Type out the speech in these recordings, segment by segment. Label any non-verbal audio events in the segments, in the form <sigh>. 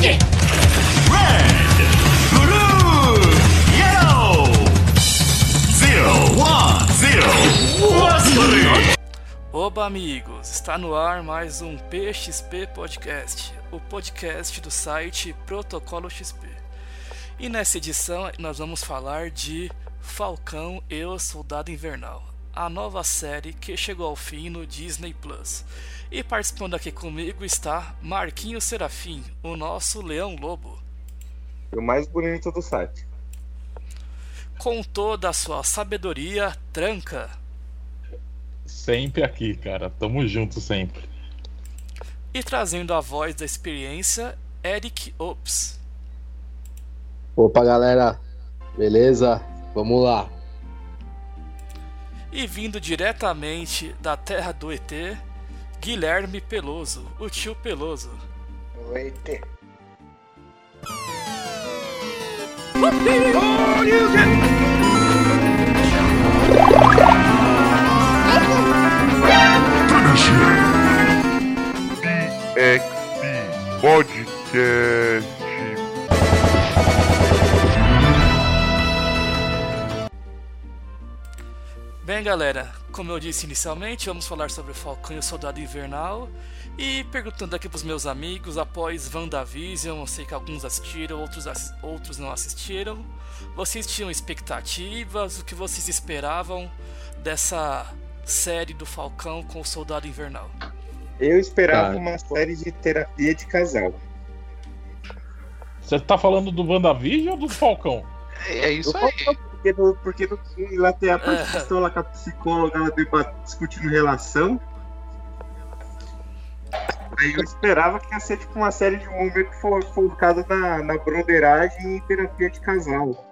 Red, Blue, Yellow, Zero, One, Zero, Oba, amigos! Está no ar mais um PXP Podcast, o podcast do site Protocolo XP. E nessa edição nós vamos falar de Falcão e o Soldado Invernal, a nova série que chegou ao fim no Disney Plus. E participando aqui comigo está Marquinho Serafim, o nosso Leão Lobo. O mais bonito do site. Com toda a sua sabedoria, tranca. Sempre aqui, cara. Tamo junto sempre. E trazendo a voz da experiência, Eric Ops. Opa, galera. Beleza? Vamos lá. E vindo diretamente da terra do ET, Guilherme Peloso, o tio Peloso. Oi, T. PXP Podcast. Bem, galera, como eu disse inicialmente, vamos falar sobre o Falcão e o Soldado Invernal. E perguntando aqui pros meus amigos, após WandaVision, eu sei que alguns assistiram, outros, assi- outros não assistiram. Vocês tinham expectativas? O que vocês esperavam dessa série do Falcão com o Soldado Invernal? Eu esperava Tá. uma série de terapia de casal. Você tá falando do WandaVision ou do Falcão? É isso Eu aí. falo Porque no, porque no lá tem a participação lá com a psicóloga ela discutindo relação. Aí eu esperava que ia ser tipo uma série de humor meio que fo- focada na, na broderagem e terapia de casal.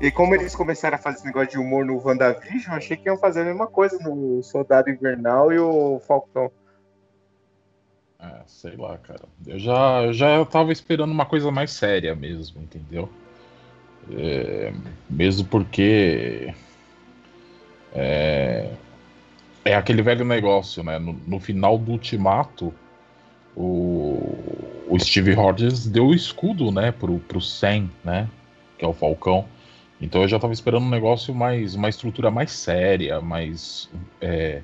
E como eles começaram a fazer esse negócio de humor no WandaVision, eu achei que iam fazer a mesma coisa no Soldado Invernal e o Falcão. É, sei lá, cara. Eu já, eu já tava esperando uma coisa mais séria mesmo, entendeu? É, mesmo porque. É, é aquele velho negócio, né? No, no final do ultimato, o, o Steve Rogers deu o escudo, né, pro, pro Sam, né? Que é o Falcão. Então eu já tava esperando um negócio mais. uma estrutura mais séria, mais. é,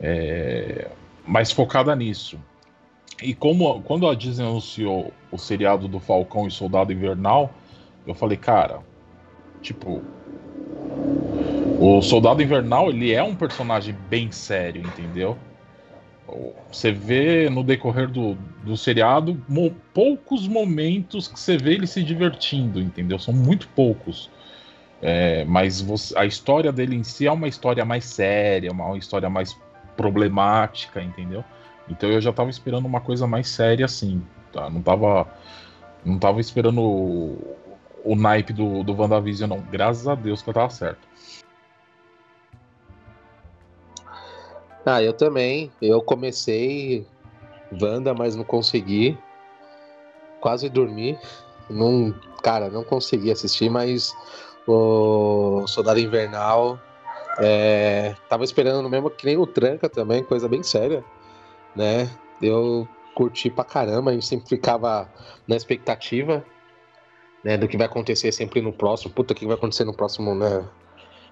é, mais focada nisso. E como quando a Disney anunciou o seriado do Falcão e Soldado Invernal, eu falei, cara, tipo, o Soldado Invernal ele é um personagem bem sério, entendeu? Você vê no decorrer do, do seriado mo- poucos momentos que você vê ele se divertindo, entendeu? São muito poucos. É, mas você- a história dele em si é uma história mais séria, uma história mais problemática, entendeu? Então eu já tava esperando uma coisa mais séria assim, tá? Não tava, não tava esperando o, naipe do, do WandaVision, não. Graças a Deus que eu tava certo. Ah, eu também. Eu comecei Wanda, mas não consegui. Quase dormi. Não, cara, não consegui assistir, mas o Soldado Invernal é, tava esperando no mesmo que nem o Tranca também, coisa bem séria, né? Eu curti pra caramba, a gente sempre ficava na expectativa, né, do que vai acontecer sempre no próximo. Puta, o que vai acontecer no próximo, né?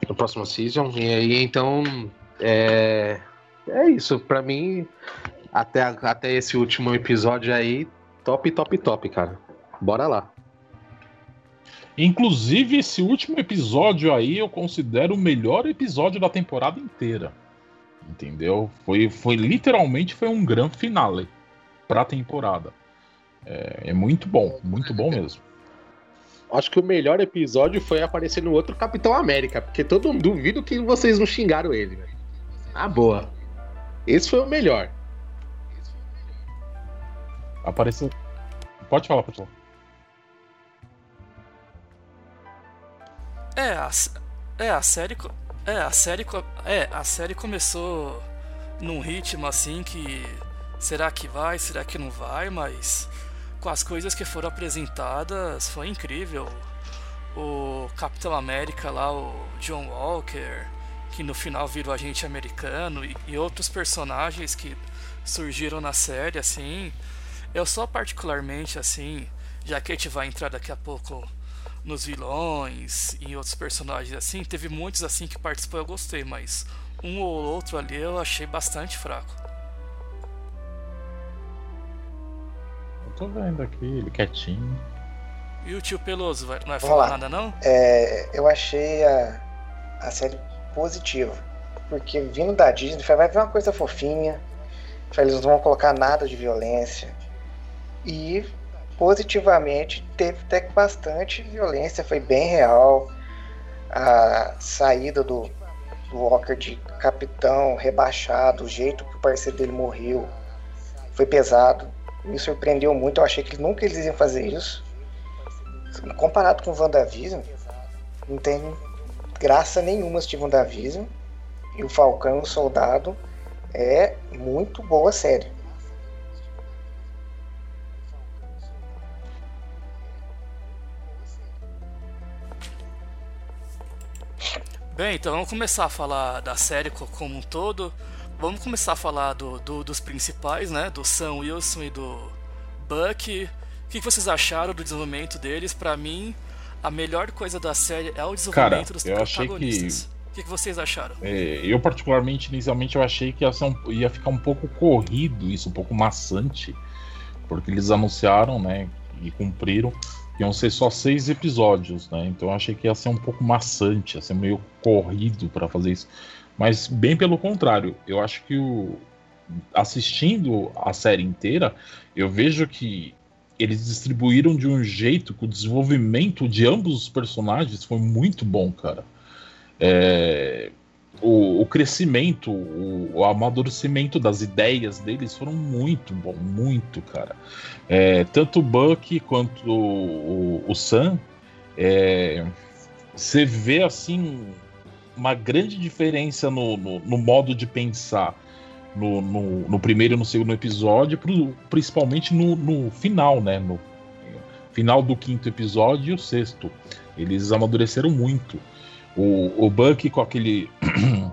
No próximo season. E aí, então, é, é isso, pra mim, até, até esse último episódio aí, top, top, top, cara. Bora lá. Inclusive, esse último episódio aí eu considero o melhor episódio da temporada inteira. Entendeu? Foi, foi literalmente foi um grande finale pra temporada. É, é muito bom, muito bom mesmo. Acho que o melhor episódio foi aparecer no outro Capitão América, porque todo mundo duvido que vocês não xingaram ele, velho. Ah, boa. Esse foi o melhor. Apareceu. Pode falar, pessoal. É, a, s- é, a série. co- É, a série. É, a série começou num ritmo assim que. Será que vai? Será que não vai? Mas com as coisas que foram apresentadas foi incrível. O Capitão América lá, o John Walker, que no final virou agente americano, e, e outros personagens que surgiram na série, assim. Eu só particularmente, assim, já que a gente vai entrar daqui a pouco nos vilões e outros personagens assim, teve muitos assim que participou eu gostei, mas um ou outro ali eu achei bastante fraco. Tô vendo aqui, ele quietinho. E o tio Peloso, vai, não vai Vamos falar nada não? É, eu achei a, a série positiva. Porque vindo da Disney, vai vir uma coisa fofinha. Eles não vão colocar nada de violência. E positivamente teve até que bastante violência, foi bem real. A saída do, do Walker de capitão rebaixado, o jeito que o parceiro dele morreu, foi pesado. Me surpreendeu muito, eu achei que nunca eles iam fazer isso. Comparado com o WandaVision, não tem graça nenhuma assistir WandaVision. E o Falcão o Soldado é muito boa série. Bem, então vamos começar a falar da série co- como um todo. Vamos começar a falar do, do- dos principais, né? Do Sam Wilson e do Buck. O que vocês acharam do desenvolvimento deles? Pra mim, a melhor coisa da série é o desenvolvimento dos eu achei que- protagonistas. O que, que vocês acharam? É, eu, particularmente, inicialmente, eu achei que ia, ser um- ia ficar um pouco corrido isso, um pouco maçante, porque eles anunciaram, né, e cumpriram, que iam ser só seis episódios, né, então eu achei que ia ser um pouco maçante, ia ser meio corrido para fazer isso, mas bem pelo contrário, eu acho que o, assistindo a série inteira, eu vejo que eles distribuíram de um jeito que o desenvolvimento de ambos os personagens foi muito bom, cara. É, o, o crescimento, o, o amadurecimento das ideias deles foram muito bom, muito, cara. É, tanto o Buck quanto o, o, Sam, é, você vê assim uma grande diferença no, no, no modo de pensar no, no, no primeiro e no segundo episódio, pro- principalmente no, no final, né? No final do quinto episódio e o sexto. Eles amadureceram muito. O, o Buck com aquele. <clears throat>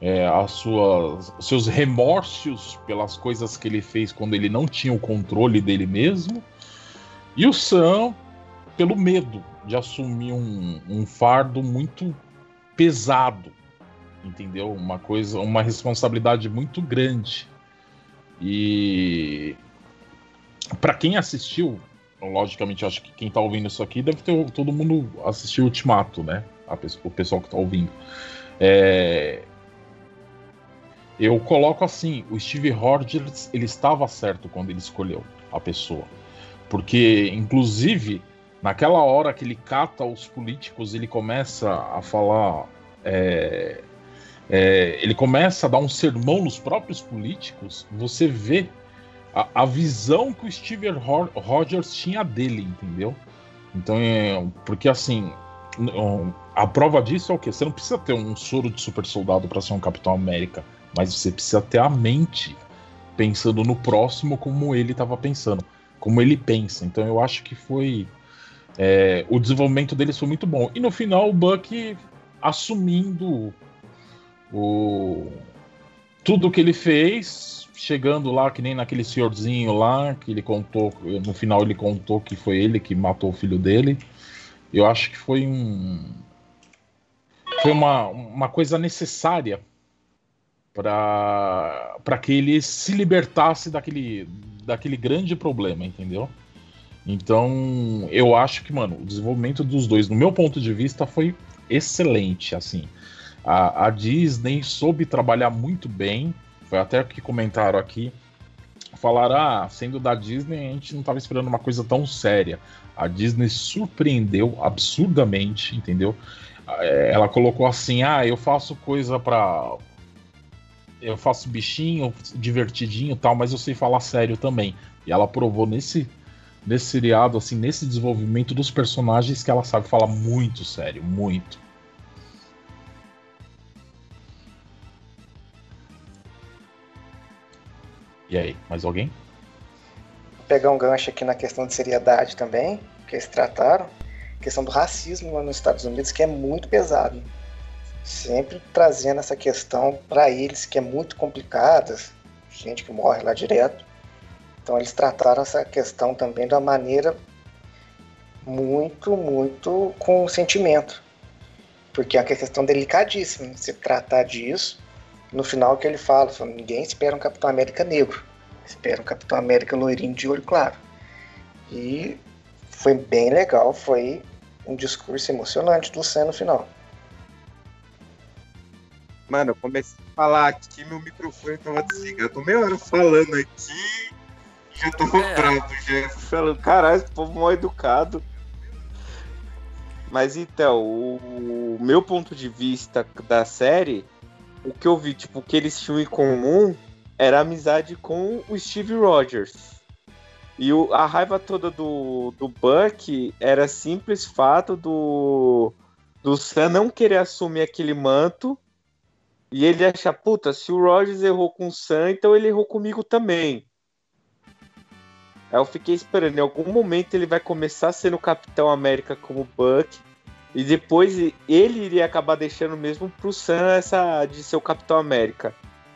é, as suas, seus remorsos pelas coisas que ele fez quando ele não tinha o controle dele mesmo. E o Sam pelo medo de assumir um, um fardo muito pesado. Entendeu? Uma coisa, uma responsabilidade muito grande. E para quem assistiu, logicamente, acho que quem tá ouvindo isso aqui deve ter todo mundo assistiu Ultimato, né? O pessoal que tá ouvindo. É, Eu coloco assim, o Steve Rogers, ele estava certo quando ele escolheu a pessoa. Porque, inclusive, naquela hora que ele cata os políticos, ele começa a falar. é, é, ele começa a dar um sermão nos próprios políticos, você vê a, a visão que o Steve Ro- Rogers tinha dele, entendeu? Então, é, porque assim, a prova disso é o quê? Você não precisa ter um soro de super soldado para ser um Capitão América, mas você precisa ter a mente pensando no próximo como ele estava pensando, como ele pensa. Então, eu acho que foi. É, o desenvolvimento deles foi muito bom. E no final, o Buck assumindo o tudo que ele fez, chegando lá que nem naquele senhorzinho lá, que ele contou, no final ele contou que foi ele que matou o filho dele. Eu acho que foi um foi uma, uma coisa necessária para que ele se libertasse daquele daquele grande problema, entendeu? Então, eu acho que, mano, o desenvolvimento dos dois, no meu ponto de vista, foi excelente, assim. A, a Disney soube trabalhar muito bem. Foi até o que comentaram aqui. Falaram, ah, sendo da Disney, a gente não estava esperando uma coisa tão séria. A Disney surpreendeu absurdamente, entendeu? É, Ela colocou assim: ah, eu faço coisa pra. Eu faço bichinho, divertidinho e tal, mas eu sei falar sério também. E ela provou nesse, nesse seriado, assim, nesse desenvolvimento dos personagens, que ela sabe falar muito sério, muito. E aí, mais alguém? Vou pegar um gancho aqui na questão de seriedade também, que eles trataram. Questão do racismo lá nos Estados Unidos, que é muito pesado. Sempre trazendo essa questão para eles, que é muito complicada. gente que morre lá direto. Então eles trataram essa questão também de uma maneira muito, muito com sentimento. Porque é uma questão delicadíssima se tratar disso. No final que ele fala, fala, ninguém espera um Capitão América negro. Espera um Capitão América loirinho de olho claro. E foi bem legal, foi um discurso emocionante do Sam no final. Mano, eu comecei a falar aqui, meu microfone tava desligado. Tô meia hora falando aqui, já tô É. bravo, já. Falando, caralho, esse povo mal educado. Mas então, o, o meu ponto de vista da série, o que eu vi, tipo, o que eles tinham em comum era a amizade com o Steve Rogers. E o- a raiva toda do, do Buck era simples fato do, do Sam não querer assumir aquele manto e ele achar, puta, se o Rogers errou com o Sam, então ele errou comigo também. Aí eu fiquei esperando, em algum momento ele vai começar sendo Capitão América como Buck, e depois ele iria acabar deixando mesmo pro Sam essa de ser o Capitão América.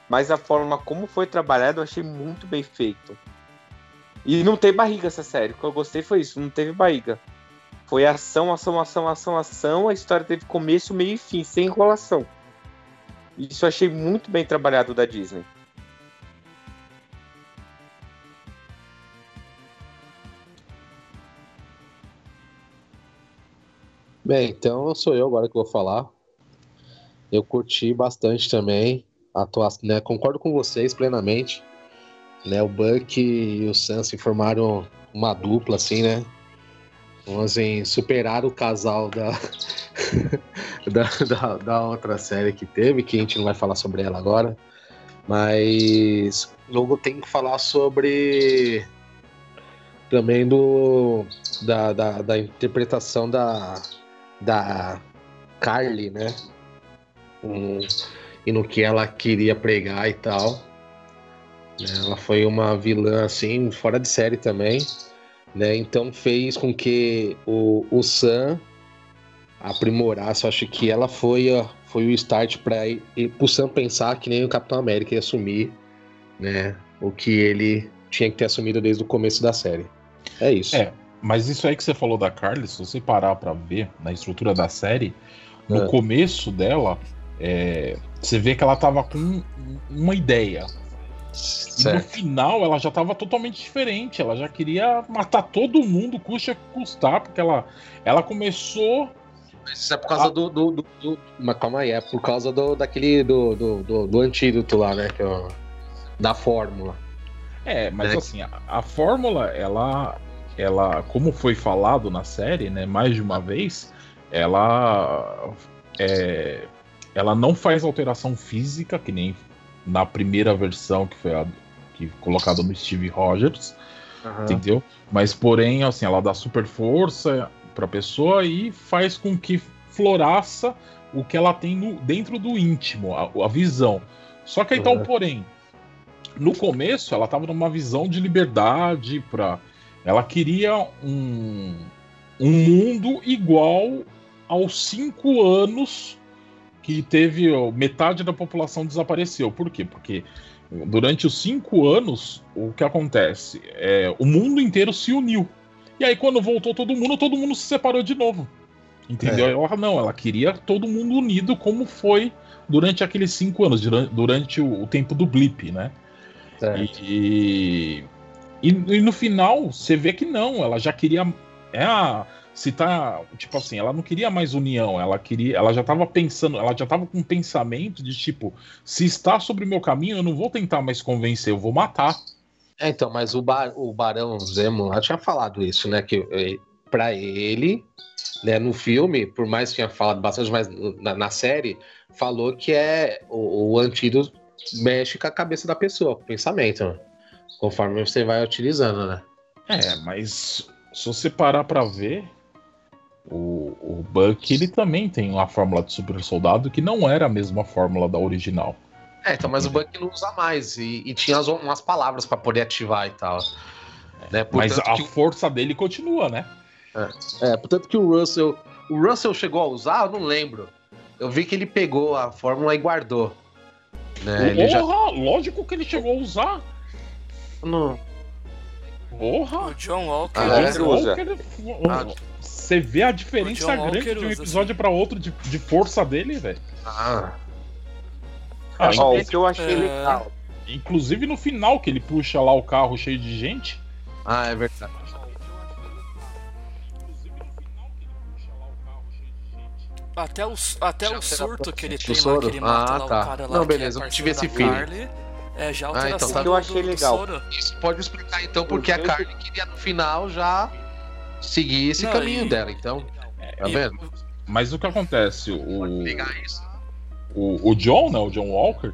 Mas a forma como foi trabalhado eu achei muito bem feito. E não tem barriga essa série, o que eu gostei foi isso, não teve barriga. Foi ação, ação, ação, ação, ação, a história teve começo, meio e fim, sem enrolação. Isso eu achei muito bem trabalhado da Disney. Bem, então sou eu agora que vou falar. Eu curti bastante também. Atuação, né? Concordo com vocês plenamente. Né? O Buck e o Sam se formaram uma dupla, assim, né? Vamos assim, superar o casal da, <laughs> da, da, da outra série que teve, que a gente não vai falar sobre ela agora. Mas eu tenho que falar sobre também do da, da, da interpretação da, da Carly, né? Um, e no que ela queria pregar e tal. Né, Ela foi uma vilã assim, fora de série também. Né? Então fez com que o, o Sam aprimorasse. Acho que ela foi, ó, foi o start para o Sam pensar que nem o Capitão América ia assumir né, o que ele tinha que ter assumido desde o começo da série. É isso. É, Mas isso aí que você falou da Carly, se você parar pra ver na estrutura da série, no É. começo dela, é, você vê que ela tava com uma ideia. E no Certo. final ela já tava totalmente diferente. Ela já queria matar todo mundo, custa que custar, porque ela, ela começou. Mas isso é por causa do, do, do- do- Mas calma aí, é por causa do, daquele. Do, do, do, do antídoto lá, né? Que é o- da fórmula. É, mas É. assim, a, a fórmula, ela, ela, como foi falado na série, né, mais de uma vez, ela, é, ela não faz alteração física, que nem na primeira versão que foi a, que colocada no Steve Rogers, entendeu? Mas porém, assim, ela dá super força pra pessoa e faz com que floraça o que ela tem no- dentro do íntimo, a, a visão. Só que aí tá o Uhum. porém. No começo, ela tava numa visão de liberdade para ela queria um, um mundo igual aos cinco anos que teve metade da população desapareceu. Por quê? Porque durante os cinco anos, o que acontece? É, o mundo inteiro se uniu. E aí, quando voltou todo mundo, todo mundo se separou de novo. Entendeu? É. Ela não, ela queria todo mundo unido, como foi durante aqueles cinco anos, duran- durante o, o tempo do blip, né? Certo. E, e, e no final, você vê que não, ela já queria. É a, se tá. Tipo assim, ela não queria mais união, ela queria. Ela já tava pensando, ela já tava com um pensamento de tipo, se está sobre o meu caminho, eu não vou tentar mais convencer, eu vou matar. É, então, mas o, bar, o Barão Zemo lá tinha falado isso, né? Que eh, pra ele, né, no filme, por mais que tinha falado bastante, mas na, na série, falou que é o, o antídoto mexe com a cabeça da pessoa, com o pensamento, né? Conforme você vai utilizando, né? É, mas se você parar pra ver, o, o Buck ele também tem uma fórmula de super soldado que não era a mesma fórmula da original. É, então, mas o Buck não usa mais e, e tinha as- umas palavras pra poder ativar e tal. Né? Mas a que- força dele continua, né? É, portanto que o Russell. O Russell chegou a usar? Eu não lembro. Eu vi que ele pegou a fórmula e guardou. Né? Ele já. Porra, lógico que ele chegou a usar. Não. Porra! O John Walker. Ah, O é? John usa. Walker, Ah. Você vê a diferença grande de um episódio sim. pra outro de, de força dele, velho. Ah, Ah, Ó, o que eu achei É. legal. Inclusive no final, que ele puxa lá o carro cheio de gente. ah, é verdade. Até o, até Já o surto que ele tem lá, que ele mata Ah, lá tá. o cara lá. Não, que beleza, é eu não tive esse feeling. Carly, É já a Ah, então alteração tá. O que eu achei legal. soro. Isso pode explicar então porque a Carly queria no final já seguir esse Não, caminho e- dela. Então, tá E- vendo? Mas o que acontece? O, Pegar isso. o, o John, né? O John Walker,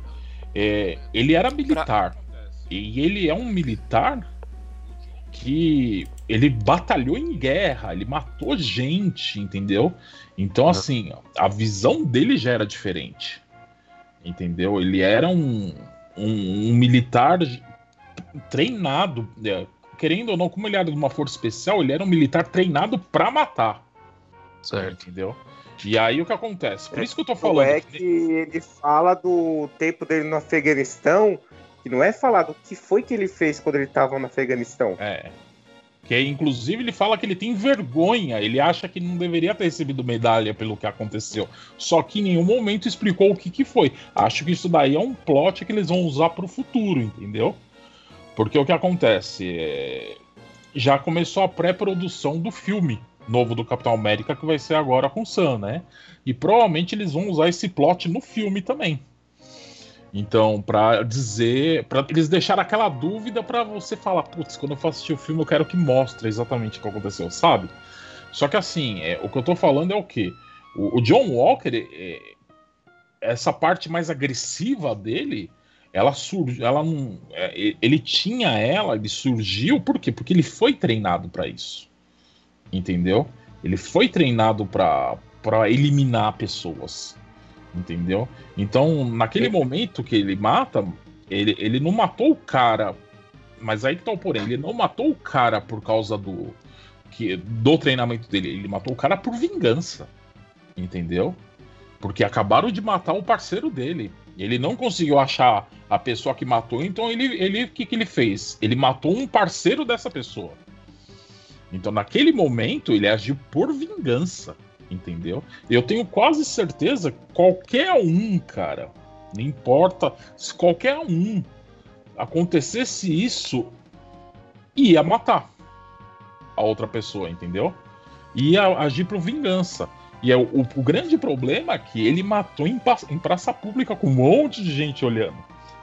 é, ele era militar. E ele é um militar que ele batalhou em guerra, ele matou gente, entendeu? Então, assim, a visão dele já era diferente. Entendeu? Ele era um, um, um militar treinado. é, querendo ou não, como ele era de uma força especial, ele era um militar treinado pra matar. Certo. Entendeu? E aí o que acontece? Por isso que eu tô falando. é que ele fala do tempo dele no Afeganistão, que não é falar do que foi que ele fez quando ele tava no Afeganistão. É. Que inclusive ele fala que ele tem vergonha, ele acha que não deveria ter recebido medalha pelo que aconteceu. Só que em nenhum momento explicou o que, que foi. Acho que isso daí é um plot que eles vão usar pro futuro, entendeu? Porque o que acontece? é, Já começou a pré-produção do filme novo do Capitão América, que vai ser agora com o Sam, né? E provavelmente eles vão usar esse plot no filme também. Então, pra dizer, para eles deixaram aquela dúvida pra você falar, putz, quando eu for assistir o filme eu quero que mostre exatamente o que aconteceu, sabe? Só que assim, é, o que eu tô falando é o quê? O, o John Walker, é, essa parte mais agressiva dele, ela surgiu, ela não, é, ele tinha ela, ele surgiu por quê? Porque ele foi treinado pra isso. Entendeu? Ele foi treinado pra para eliminar pessoas. Entendeu? Então, naquele momento que ele mata, ele, ele não matou o cara. Mas aí que tá o porém, ele não matou o cara por causa do. Que, do treinamento dele. Ele matou o cara por vingança. Entendeu? Porque acabaram de matar o parceiro dele. Ele não conseguiu achar a pessoa que matou, então ele. ele o que, que ele fez? Ele matou um parceiro dessa pessoa. Então, naquele momento, ele agiu por vingança. Entendeu? Eu tenho quase certeza que qualquer um, cara, não importa se qualquer um acontecesse isso, ia matar a outra pessoa, entendeu? Ia agir por vingança. E é o, o- o grande problema é que ele matou em, em praça pública com um monte de gente olhando.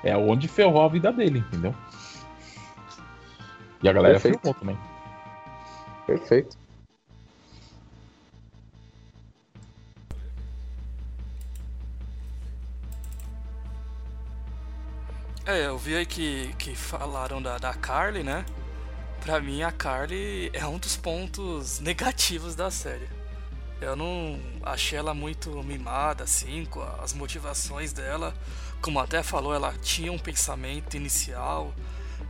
É onde ferrou a vida dele, entendeu? E a galera Perfeito. filmou também. Perfeito. É, eu vi aí que, que falaram da, da Carly, né? Pra mim, a Carly é um dos pontos negativos da série. Eu não achei ela muito mimada, assim, com as motivações dela. Como até falou, ela tinha um pensamento inicial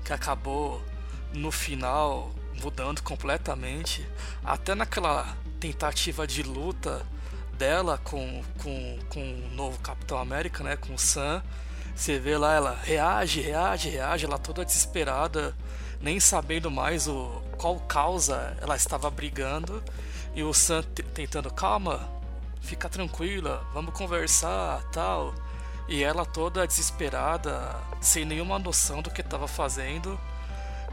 que acabou no final mudando completamente. Até naquela tentativa de luta dela com, com, com o novo Capitão América, né? Com o Sam. Você vê lá ela reage, reage, reage, ela toda desesperada, nem sabendo mais o qual causa ela estava brigando. E o Sam tentando, calma, fica tranquila, vamos conversar, tal. E ela toda desesperada, sem nenhuma noção do que estava fazendo.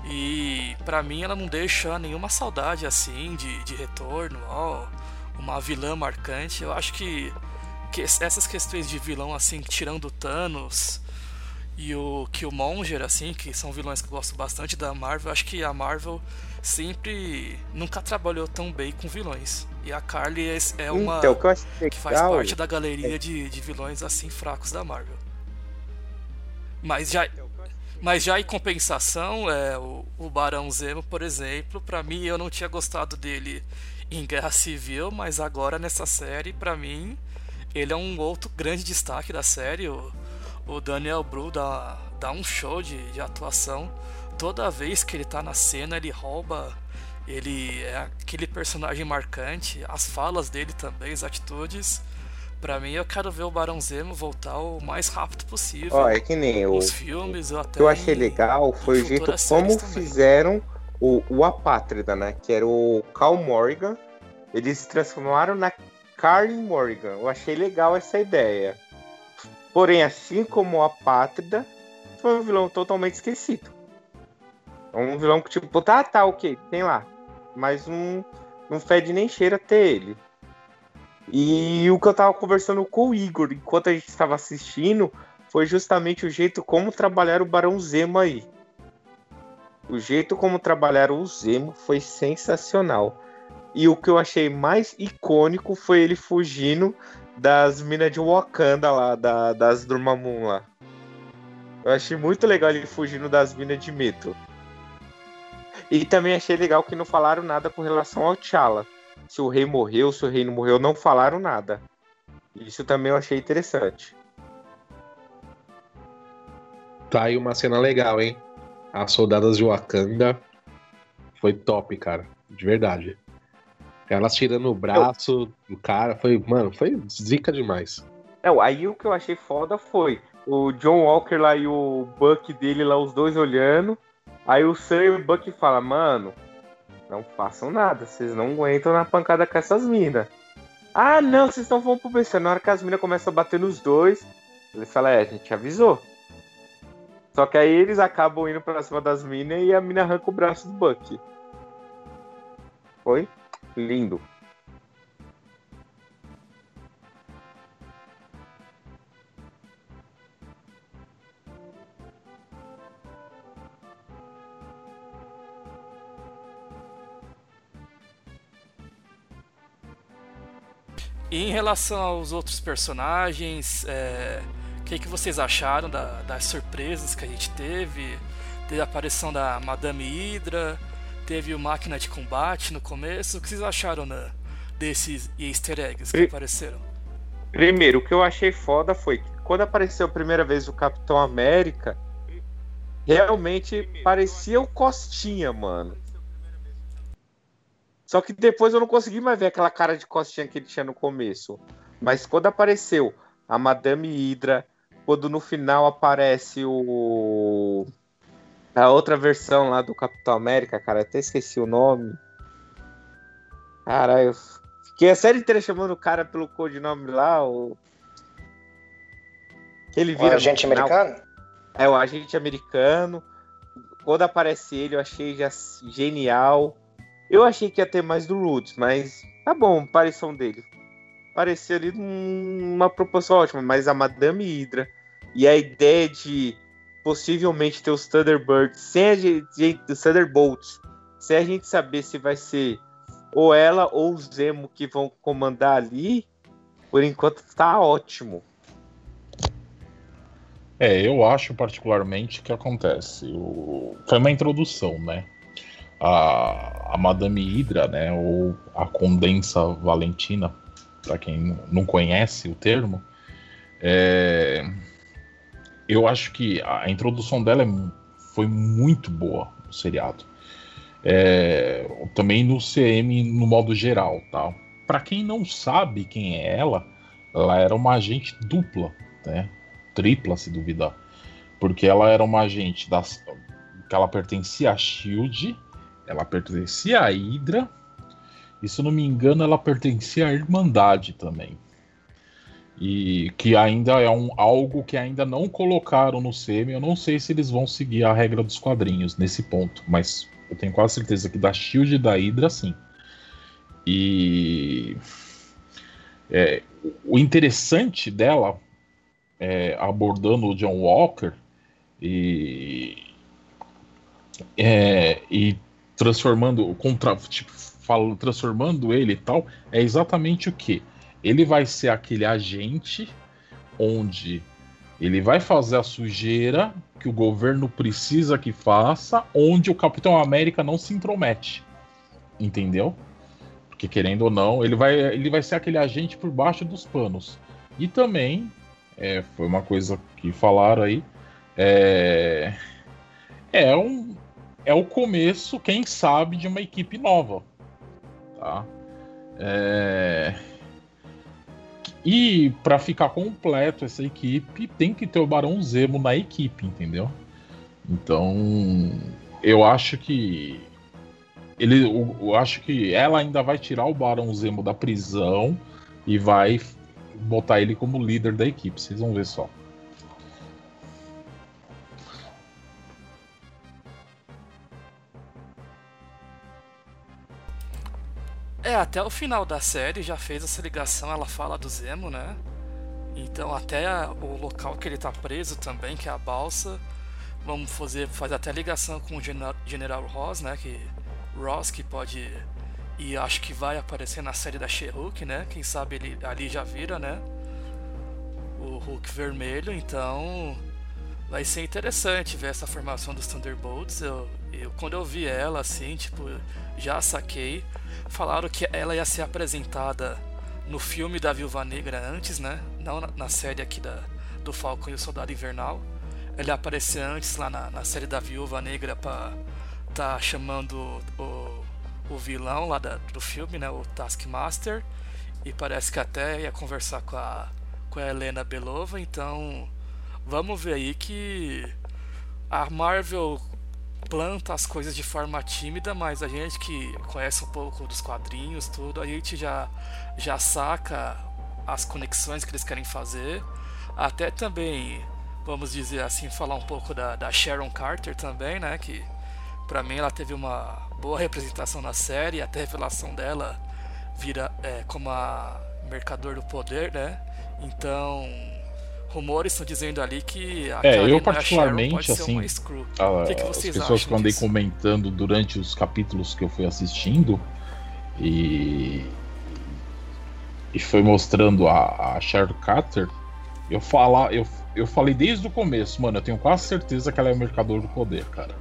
E pra mim ela não deixa nenhuma saudade assim de, de retorno, ó, uma vilã marcante. Eu acho que, que es- essas questões de vilão assim, tirando o Thanos e o Killmonger, assim, que são vilões que eu gosto bastante da Marvel, acho que a Marvel sempre nunca trabalhou tão bem com vilões. E a Carly é, é uma Então, que que faz parte da galeria de, de vilões assim fracos da Marvel. Mas já, mas já em compensação, é, o, o Barão Zemo, por exemplo, pra mim eu não tinha gostado dele em Guerra Civil, mas agora nessa série, pra mim, ele é um outro grande destaque da série. O, o Daniel Bru dá, dá um show de, de atuação. Toda vez que ele tá na cena, ele rouba. Ele é aquele personagem marcante. As falas dele também, as atitudes. Pra mim, eu quero ver o Barão Zemo voltar o mais rápido possível. Ó, é que nem Os filmes, O até. que eu achei legal foi o jeito como fizeram o, o Apátrida, né? Que era o Cal Morgan. Eles se transformaram na Karen Morgan. Eu achei legal essa ideia. Porém, assim como o Apátrida, foi um vilão totalmente esquecido. É um vilão que, tipo, tá, tá, ok, tem lá. Mas não, não fede nem cheira ter ele. E o que eu tava conversando com o Igor enquanto a gente estava assistindo foi justamente o jeito como trabalhar o Barão Zemo aí. O jeito como trabalharam o Zemo foi sensacional. E o que eu achei mais icônico foi ele fugindo das minas de Wakanda lá, da- das Dormammu lá. Eu achei muito legal ele fugindo das minas de medo. E também achei legal que não falaram nada com relação ao T'Challa. Se o rei morreu, se o rei não morreu, não falaram nada. Isso também eu achei interessante. Tá aí uma cena legal, hein? As soldadas de Wakanda foi top, cara. De verdade. Elas tirando o braço do cara, foi, mano, foi zica demais. É, aí o que eu achei foda foi o John Walker lá e o Buck dele lá, os dois olhando. Aí o Sam e o Buck falam, mano, não façam nada, vocês não aguentam na pancada com essas minas. Ah, não, vocês estão falando pro PC. Na hora que as minas começam a bater nos dois, eles falam, é, a gente avisou. Só que aí eles acabam indo pra cima das minas e a mina arranca o braço do Buck. Foi lindo. E em relação aos outros personagens, é, o que, que vocês acharam da- das surpresas que a gente teve? Teve a aparição da Madame Hydra, teve o Máquina de Combate no começo. O que vocês acharam né, desses easter eggs que apareceram? Primeiro, o que eu achei foda foi que quando apareceu a primeira vez o Capitão América, realmente parecia o Costinha, mano. Só que depois eu não consegui mais ver aquela cara de Costinha que ele tinha no começo. Mas quando apareceu a Madame Hydra, quando no final aparece o. A outra versão lá do Capitão América, cara, até esqueci o nome. Caralho, Fiquei a série inteira chamando o cara pelo codinome lá, o. Que ele O vira. no agente final. americano? É, o agente americano. Quando aparece ele, eu achei já genial. Eu achei que ia ter mais do Roots, mas tá bom, aparição dele. Pareceu ali numa proporção ótima, mas a Madame Hydra e a ideia de possivelmente ter os Thunderbirds sem a gente, os Thunderbolts, sem a gente saber se vai ser ou ela ou o Zemo que vão comandar ali, por enquanto tá ótimo. É, eu acho particularmente que acontece. O... Foi uma introdução, né? A, a Madame Hydra, né? Ou a Condensa Valentina, para quem não conhece o termo, é... eu acho que a introdução dela é foi muito boa no seriado. É, Também no CM no modo geral, tá? Para quem não sabe quem é ela, ela era uma agente dupla, né? tripla, se duvidar. Porque ela era uma agente das, que ela pertencia à Shield, ela pertencia à Hydra, e se eu não me engano, ela pertencia à Irmandade também. E que ainda é um, algo que ainda não colocaram no CM. Eu não sei se eles vão seguir a regra dos quadrinhos nesse ponto, mas eu tenho quase certeza que da Shield e da Hydra, sim. E é, o interessante dela é, abordando o John Walker e, é, e transformando contra, tipo, falo, transformando ele e tal é exatamente o que ele vai ser aquele agente onde ele vai fazer a sujeira que o governo precisa que faça, onde o Capitão América não se intromete, entendeu? Porque querendo ou não, ele vai, ele vai ser aquele agente por baixo dos panos. E também é, foi uma coisa que falaram aí. É, é, um, é o começo, quem sabe, de uma equipe nova. Tá? É, E para ficar completo essa equipe, tem que ter o Barão Zemo na equipe, entendeu? Então, eu acho que ele, eu, acho que ela ainda vai tirar o Barão Zemo da prisão e vai botar ele como líder da equipe. Vocês vão ver só. É, até o final da série já fez essa ligação, ela fala do Zemo, né? Então até o local que ele tá preso também, que é a balsa, vamos fazer, fazer até ligação com o General, Ross, né? Que Ross que pode e acho que vai aparecer na série da She-Hulk, né? Quem sabe ele ali já vira, né? O Hulk vermelho, então vai ser interessante ver essa formação dos Thunderbolts. Eu, eu quando eu vi ela assim, tipo, já saquei. Falaram que ela ia ser apresentada no filme da Viúva Negra antes, né? Não na, na série aqui da, do Falcão e o Soldado Invernal. Ele apareceu antes lá na, na série da Viúva Negra pra tá chamando o, o vilão lá da, do filme, né? O Taskmaster. E parece que até ia conversar com a, com a Helena Belova. Então vamos ver aí que a Marvel planta as coisas de forma tímida, mas a gente que conhece um pouco dos quadrinhos, tudo, a gente já, já saca as conexões que eles querem fazer. Até também, vamos dizer assim, falar um pouco da, da Sharon Carter também, né? Que pra mim ela teve uma boa representação na série, até a revelação dela vira é, como a Mercador do Poder, né? Então rumores estão dizendo ali que a é, eu particularmente assim, a, que que as pessoas que eu andei comentando durante os capítulos que eu fui assistindo e e foi mostrando a, a Sharon Carter, eu falar, eu, eu falei desde o começo, mano, eu tenho quase certeza que ela é o mercador do poder, cara.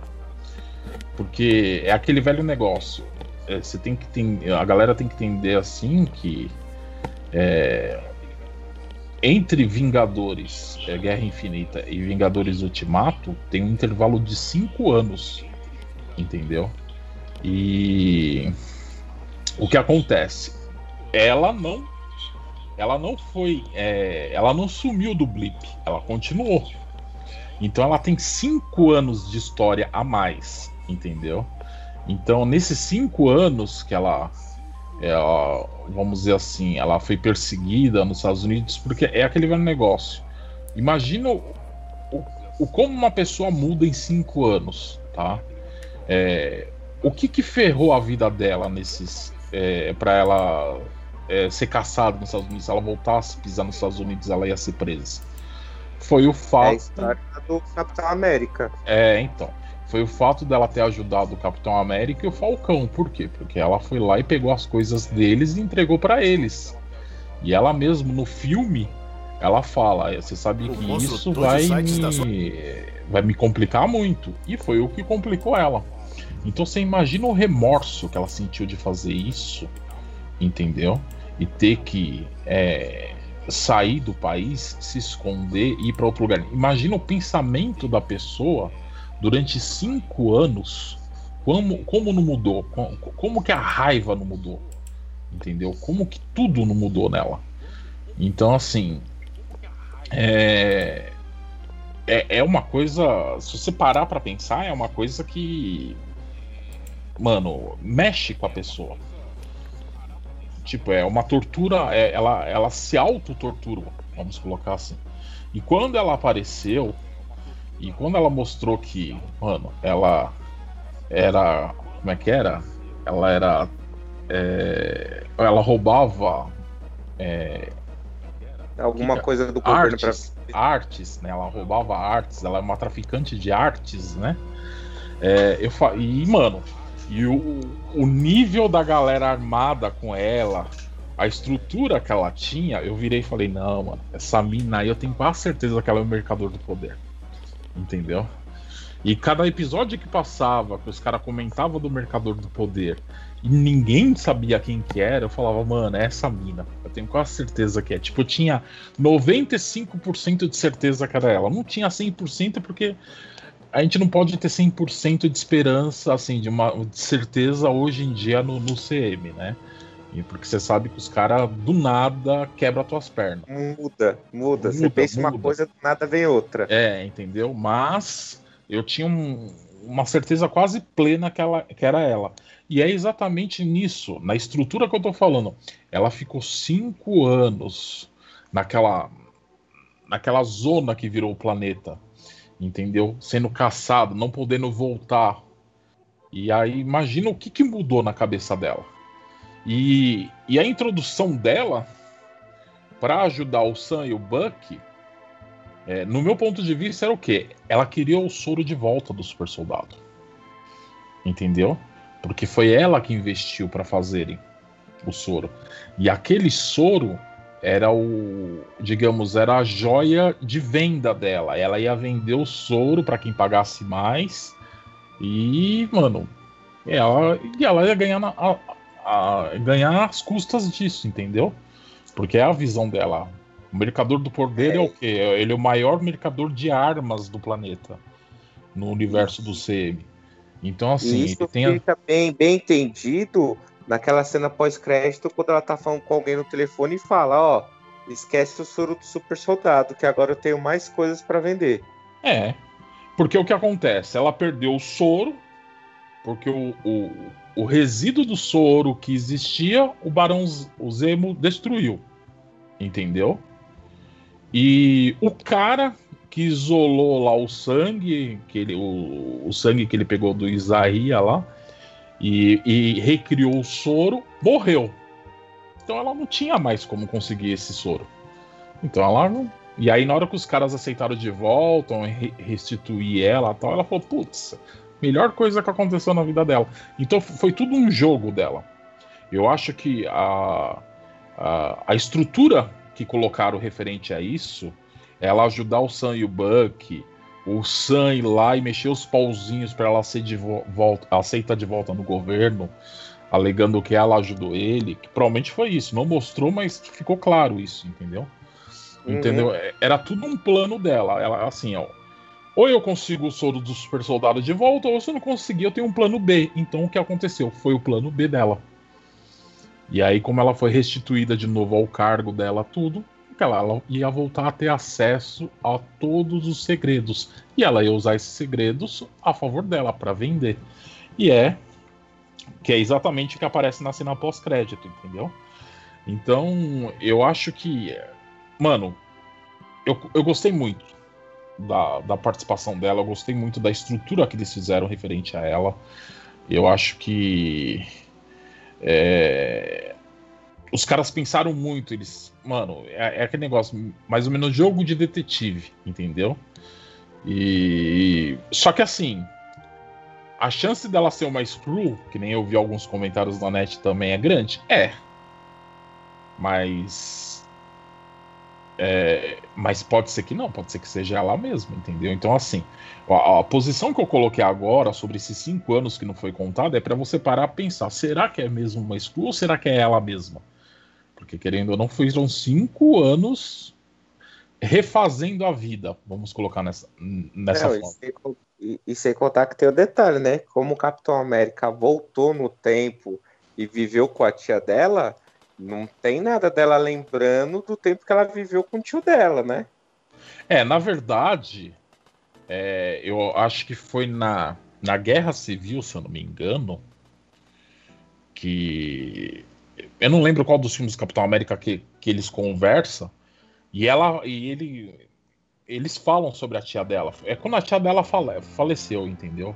Porque é aquele velho negócio. É, você tem que ter, a galera tem que entender assim que é, entre Vingadores é, Guerra Infinita e Vingadores Ultimato tem um intervalo de cinco anos, entendeu? E o que acontece? Ela não, ela não foi, é, ela não sumiu do blip, ela continuou. Então ela tem cinco anos de história a mais, entendeu? Então nesses cinco anos que ela ela, vamos dizer assim, ela foi perseguida nos Estados Unidos porque é aquele velho negócio. Imagina o, o, o como uma pessoa muda em cinco anos, tá? É, o que que ferrou a vida dela nesses é, para ela é, ser caçada nos Estados Unidos? Se ela voltasse a pisar nos Estados Unidos, ela ia ser presa. Foi o fato. É a história do Capitão América. É, então foi o fato dela ter ajudado o Capitão América e o Falcão. Por quê? Porque ela foi lá e pegou as coisas deles e entregou para eles. E ela mesmo no filme, ela fala: você sabe que isso vai me, vai me complicar muito. E foi o que complicou ela. Então você imagina o remorso que ela sentiu de fazer isso, entendeu? E ter que é, sair do país, se esconder e ir para outro lugar. Imagina o pensamento da pessoa durante cinco anos, como, como não mudou? Como, como que a raiva não mudou? Entendeu? Como que tudo não mudou nela? Então, assim. É, é, é uma coisa. Se você parar pra pensar, é uma coisa que. Mano, mexe com a pessoa. Tipo, é uma tortura. É, ela, ela se auto-torturou, vamos colocar assim. E quando ela apareceu, e quando ela mostrou que, mano, ela era. Como é que era? Ela era. É, ela roubava. É, Alguma que, coisa do governo artes, pra... artes, né? Ela roubava artes, ela é uma traficante de artes, né? É, eu fa... E, mano, e o, o nível da galera armada com ela, a estrutura que ela tinha, eu virei e falei, não, mano, essa mina aí eu tenho quase certeza que ela é o mercador do poder entendeu? E cada episódio que passava, que os caras comentavam do Mercador do Poder e ninguém sabia quem que era, eu falava, mano, é essa mina. Eu tenho quase certeza que é. Tipo, eu tinha 95% de certeza que era ela. Não tinha 100% porque a gente não pode ter 100% de esperança, assim, de uma de certeza hoje em dia no, no CM, né? E porque você sabe que os caras do nada quebram as tuas pernas. Muda, muda. Você Muda, pensa uma muda. coisa, do nada vem outra. É, entendeu? Mas eu tinha um- uma certeza quase plena que, ela, que era ela. E é exatamente nisso, na estrutura que eu tô falando. Ela ficou cinco anos naquela, naquela zona que virou o planeta, entendeu? Sendo caçado, não podendo voltar. E aí, imagina o que, que mudou na cabeça dela. E, e a introdução dela para ajudar o Sam e o Buck é, no meu ponto de vista, era o quê? Ela queria o soro de volta do super soldado. Entendeu? Porque foi ela que investiu para fazerem o soro. E aquele soro era o, digamos, era a joia de venda dela. Ela ia vender o soro para quem pagasse mais. E, mano, ela, e ela ia ganhar, na- a- a- ganhar às custas disso, entendeu? Porque é a visão dela. O mercador do poder é, É. o quê? Ele é o maior mercador de armas do planeta no universo do CM. Então, assim, isso tem fica bem, bem entendido naquela cena pós-crédito, quando ela tá falando com alguém no telefone e fala, ó, esquece o soro do super soldado, que agora eu tenho mais coisas pra vender. É. Porque o que acontece? Ela perdeu o soro, porque o, o, o resíduo do soro que existia, o Barão Zemo destruiu. Entendeu? E o cara que isolou lá o sangue, que ele, o, o sangue que ele pegou do Isaías lá, e, e recriou o soro, morreu. Então ela não tinha mais como conseguir esse soro. Então ela não. E aí, na hora que os caras aceitaram de volta, restituir ela tal, ela falou: putz, melhor coisa que aconteceu na vida dela. Então foi tudo um jogo dela. Eu acho que a, a, a estrutura que colocaram referente a isso, ela ajudar o Sam e o Buck, o Sam ir lá e mexer os pauzinhos para ela ser de vo- volta, aceita de volta no governo, alegando que ela ajudou ele, que provavelmente foi isso. Não mostrou, mas ficou claro isso, entendeu? Entendeu? É- Era tudo um plano dela. Ela, assim, ó. Ou eu consigo o soro do super soldado de volta, ou se eu não conseguir, eu tenho um plano B. Então o que aconteceu? Foi o plano B dela. E aí, como ela foi restituída de novo ao cargo dela, tudo, ela, ia voltar a ter acesso a todos os segredos. E ela ia usar esses segredos a favor dela, para vender. E é. Que é exatamente o que aparece na cena pós-crédito, entendeu? Então, eu acho que. Mano, eu, eu gostei muito da, da participação dela, eu gostei muito da estrutura que eles fizeram referente a ela. Eu acho que. é, os caras pensaram muito, eles. Mano, é, é aquele negócio, mais ou menos jogo de detetive, entendeu? E. Só que assim. A chance dela ser uma Screw, que nem eu vi alguns comentários na net também, é grande? É. Mas. É, mas pode ser que não, pode ser que seja ela mesma, entendeu? Então, assim, a, a posição que eu coloquei agora sobre esses cinco anos que não foi contado é para você parar a pensar: será que é mesmo uma Screw ou será que é ela mesma? Porque, querendo ou não, foram cinco anos refazendo a vida, vamos colocar nessa, nessa Não, e, forma. sem, con- e- e sem contar que tem o detalhe, né? Como o Capitão América voltou no tempo e viveu com a tia dela, não tem nada dela lembrando do tempo que ela viveu com o tio dela, né? É, na verdade, é, eu acho que foi na, na Guerra Civil, se eu não me engano, que. Eu não lembro qual dos filmes do Capitão América que, que eles conversam, e ela e ele. Eles falam sobre a tia dela. É quando a tia dela fale, faleceu, entendeu?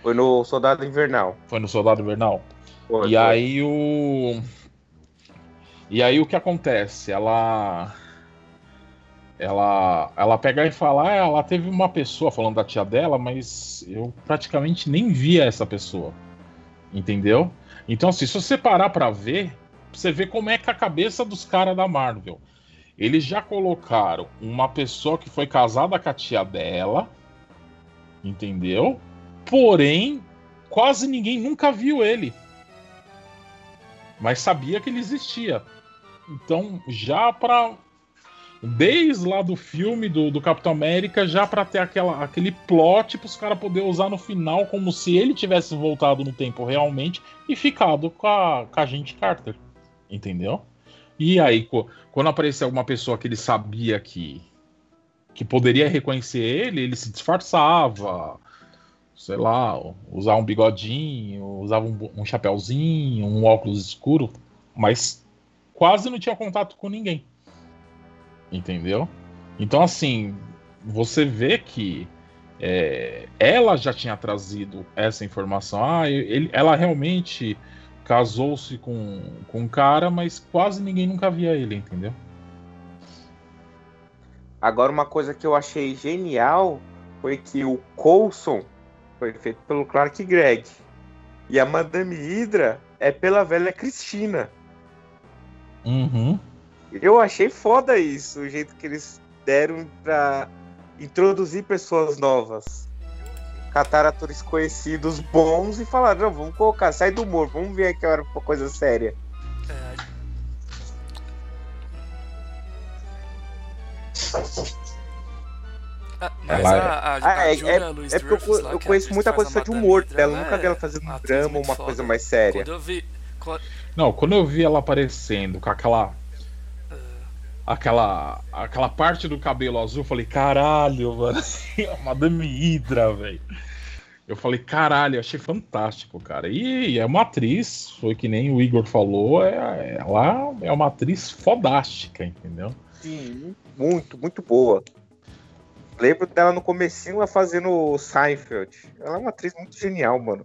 Foi no Soldado Invernal. Foi no Soldado Invernal. Foi, E foi. aí o. E aí o que acontece? Ela. Ela, ela pega e fala, ah, ela teve uma pessoa falando da tia dela, mas eu praticamente nem via essa pessoa. Entendeu? Então, assim, se você parar pra ver, você vê como é que a cabeça dos caras da Marvel. Eles já colocaram uma pessoa que foi casada com a tia dela, entendeu? Porém, quase ninguém nunca viu ele mas sabia que ele existia. Então, já para desde lá do filme do, do Capitão América, já para ter aquela, aquele plot para os caras poder usar no final como se ele tivesse voltado no tempo realmente e ficado com a, com a gente Carter. entendeu? E aí, quando aparecia alguma pessoa que ele sabia que, que poderia reconhecer ele, ele se disfarçava, sei lá, usava um bigodinho, usava um, um chapéuzinho, um óculos escuro, mas quase não tinha contato com ninguém. Entendeu? Então, assim, você vê que é, ela já tinha trazido essa informação. Ah, ele, ela realmente casou-se com, com um cara, mas quase ninguém nunca via ele, entendeu? Agora, uma coisa que eu achei genial foi que o Coulson foi feito pelo Clark Gregg. E a Madame Hydra é pela velha Cristina. Uhum. Eu achei foda isso, o jeito que eles deram pra introduzir pessoas novas. Cataram atores conhecidos bons e falaram: não, vamos colocar, sai do humor, vamos ver aqui uma coisa séria. É, mas Ela é- a, a, Ah, a é- Julia Louis É porque eu, lá, eu é conheço muita coisa só de humor dela, ela nunca vi ela fazendo um atriz drama, muito uma foda. coisa mais séria. Quando eu vi. quando- Não, quando eu vi ela aparecendo com aquela. Aquela, aquela parte do cabelo azul, eu falei, caralho, mano. <laughs> a Madame Hydra, velho. Eu falei, caralho, eu achei fantástico, cara. E é uma atriz, foi que nem o Igor falou, é, ela é uma atriz fodástica, entendeu? Sim, muito, muito boa. Lembro dela no comecinho lá fazendo Seinfeld. Ela é uma atriz muito genial, mano.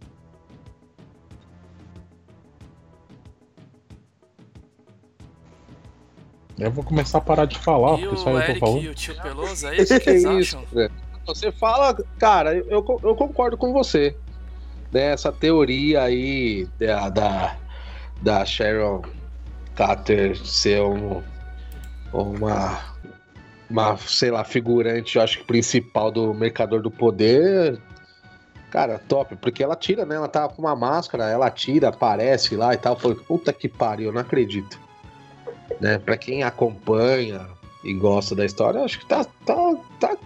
Eu vou começar a parar de falar, e porque o só eu tô Eric e falando. o tio Peloso, é isso que eles acham? Você fala, cara, eu, eu concordo com você. Dessa teoria aí da, da, da Sharon Carter ser um, uma, uma, sei lá, figurante, eu acho que principal do Mercador do Poder. Cara, top, porque ela tira, né? Ela tava com uma máscara, ela tira, aparece lá e tal. Falei, puta que pariu, não acredito. Né? Pra quem acompanha e gosta da história, acho que tá, tá, tá,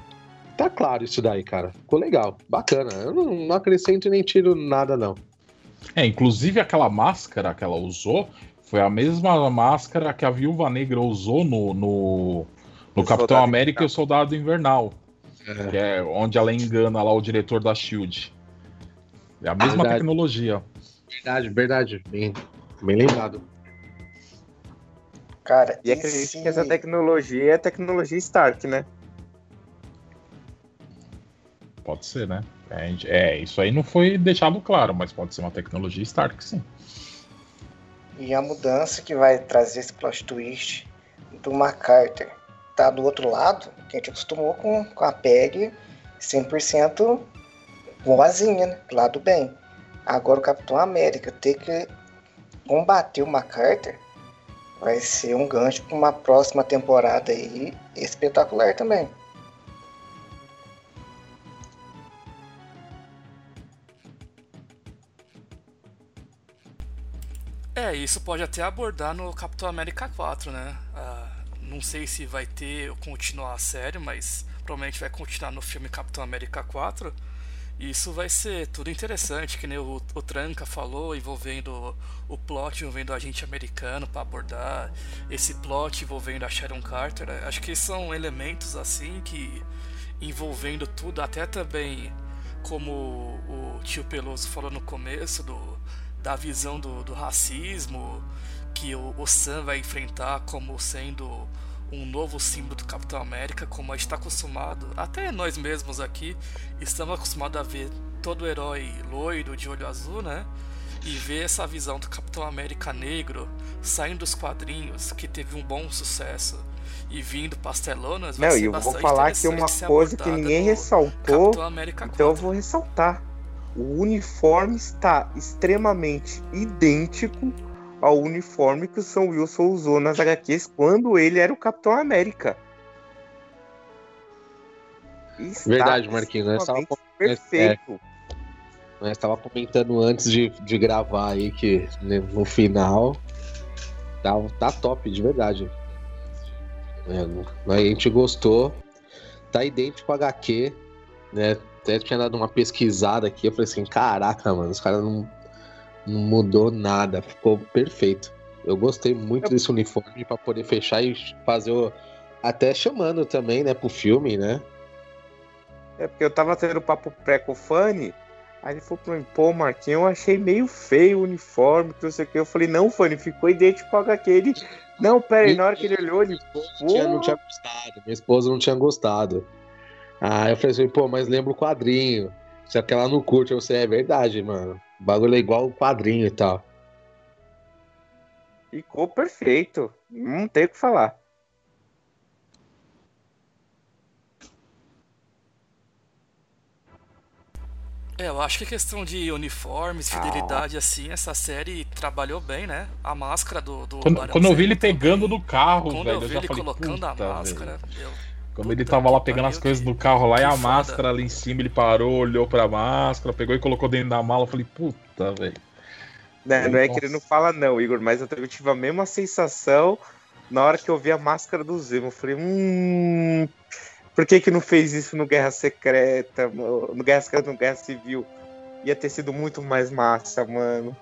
tá claro isso daí, cara. Ficou legal, bacana. Eu não, não acrescento nem tiro nada, não. É, inclusive aquela máscara que ela usou foi a mesma máscara que a Viúva Negra usou no, no, no Capitão Soldado América e o Soldado Invernal, É. que é onde ela engana lá o diretor da SHIELD. É a mesma Verdade. tecnologia. Verdade, verdade. Bem, bem lembrado. Cara, E acredito se- que essa tecnologia é a tecnologia Stark, né? Pode ser, né? É, é, isso aí não foi deixado claro, mas pode ser uma tecnologia Stark, sim. E a mudança que vai trazer esse plot twist do MacArthur tá do outro lado, que a gente acostumou com, com a PEG 100% boazinha, né? Lado bem. Agora o Capitão América ter que combater o MacArthur vai ser um gancho para uma próxima temporada aí espetacular também. É, isso pode até abordar no Capitão América 4, né? Ah, não sei se vai ter ou continuar a série, mas provavelmente vai continuar no filme Capitão América 4. E isso vai ser tudo interessante, que nem o, o Tranca falou, envolvendo o plot envolvendo o agente americano para abordar esse plot envolvendo a Sharon Carter. Acho que são elementos assim que envolvendo tudo, até também como o tio Peloso falou no começo do da visão do, do racismo que o, o Sam vai enfrentar como sendo um novo símbolo do Capitão América, como a gente está acostumado, até nós mesmos aqui, estamos acostumados a ver todo herói loiro, de olho azul, né? E ver essa visão do Capitão América negro saindo dos quadrinhos, que teve um bom sucesso, e vindo pastelonas, vai Não, ser eu vou falar aqui interessante uma coisa que ninguém ressaltou, então eu 4. vou ressaltar. O uniforme está extremamente idêntico ao uniforme que o Sam Wilson usou nas HQs quando ele era o Capitão América. Está Verdade, Marquinhos, nós extremamente tava- perfeito. Nós estava comentando antes de, de gravar aí que né, no final tá, tá top, de verdade. É, a gente gostou. Tá idêntico ao HQ, né? Até tinha dado uma pesquisada aqui. Eu falei assim: caraca, mano, os caras não, não mudou nada. Ficou perfeito. Eu gostei muito desse uniforme pra poder fechar e fazer o. Até chamando também, né, pro filme, né? É porque eu tava tendo papo pré com o Fanny, aí ele falou pra mim, pô, Marquinhos, eu achei meio feio o uniforme, que não sei o que. Eu falei, não, Fanny, ficou idêntico ao HQ. Ele, não, pera aí, na hora que ele olhou, ele, Tinha- não tinha gostado, minha esposa não tinha gostado. Aí eu falei assim, pô, mas lembra o quadrinho. Só que ela não curte, eu sei, é verdade, mano. O bagulho é igual o quadrinho e tal. ficou perfeito. Não tem o que falar. É, eu acho que a questão de uniformes, fidelidade, assim, essa série trabalhou bem, né? A máscara do. do Quando, quando eu vi ele pegando no carro, Quando velho, eu eu vi já ele falei, colocando a "Puta, máscara, velho." eu. Quando ele tava lá pegando as coisas no carro lá e a foda. máscara ali em cima, ele parou, olhou pra máscara, pegou e colocou dentro da mala. Eu falei, puta, velho. Né, não é que ele não fala não, Igor, mas eu também tive a mesma sensação na hora que eu vi a máscara do Zemo. Eu falei, hum, por que que não fez isso no Guerra Secreta, no no Guerra Secreta, no Guerra Civil? Ia ter sido muito mais massa, mano.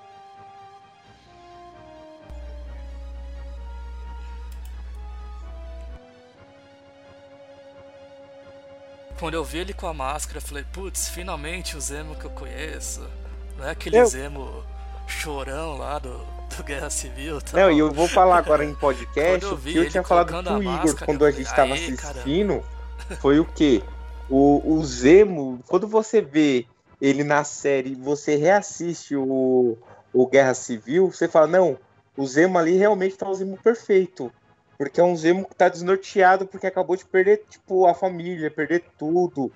Quando eu vi ele com a máscara, eu falei, putz, finalmente o Zemo que eu conheço. Não é aquele Eu- Zemo chorão lá do, do Guerra Civil tal. Não, e eu vou falar agora em <laughs> podcast eu vi que eu tinha falado com o Igor quando a gente falei, tava "Aê, caramba." assistindo <laughs> foi o quê? O, o Zemo, quando você vê ele na série, você reassiste o, o Guerra Civil, você fala, não, o Zemo ali realmente tá o Zemo perfeito. Porque é um Zemo que tá desnorteado porque acabou de perder, tipo, a família, perder tudo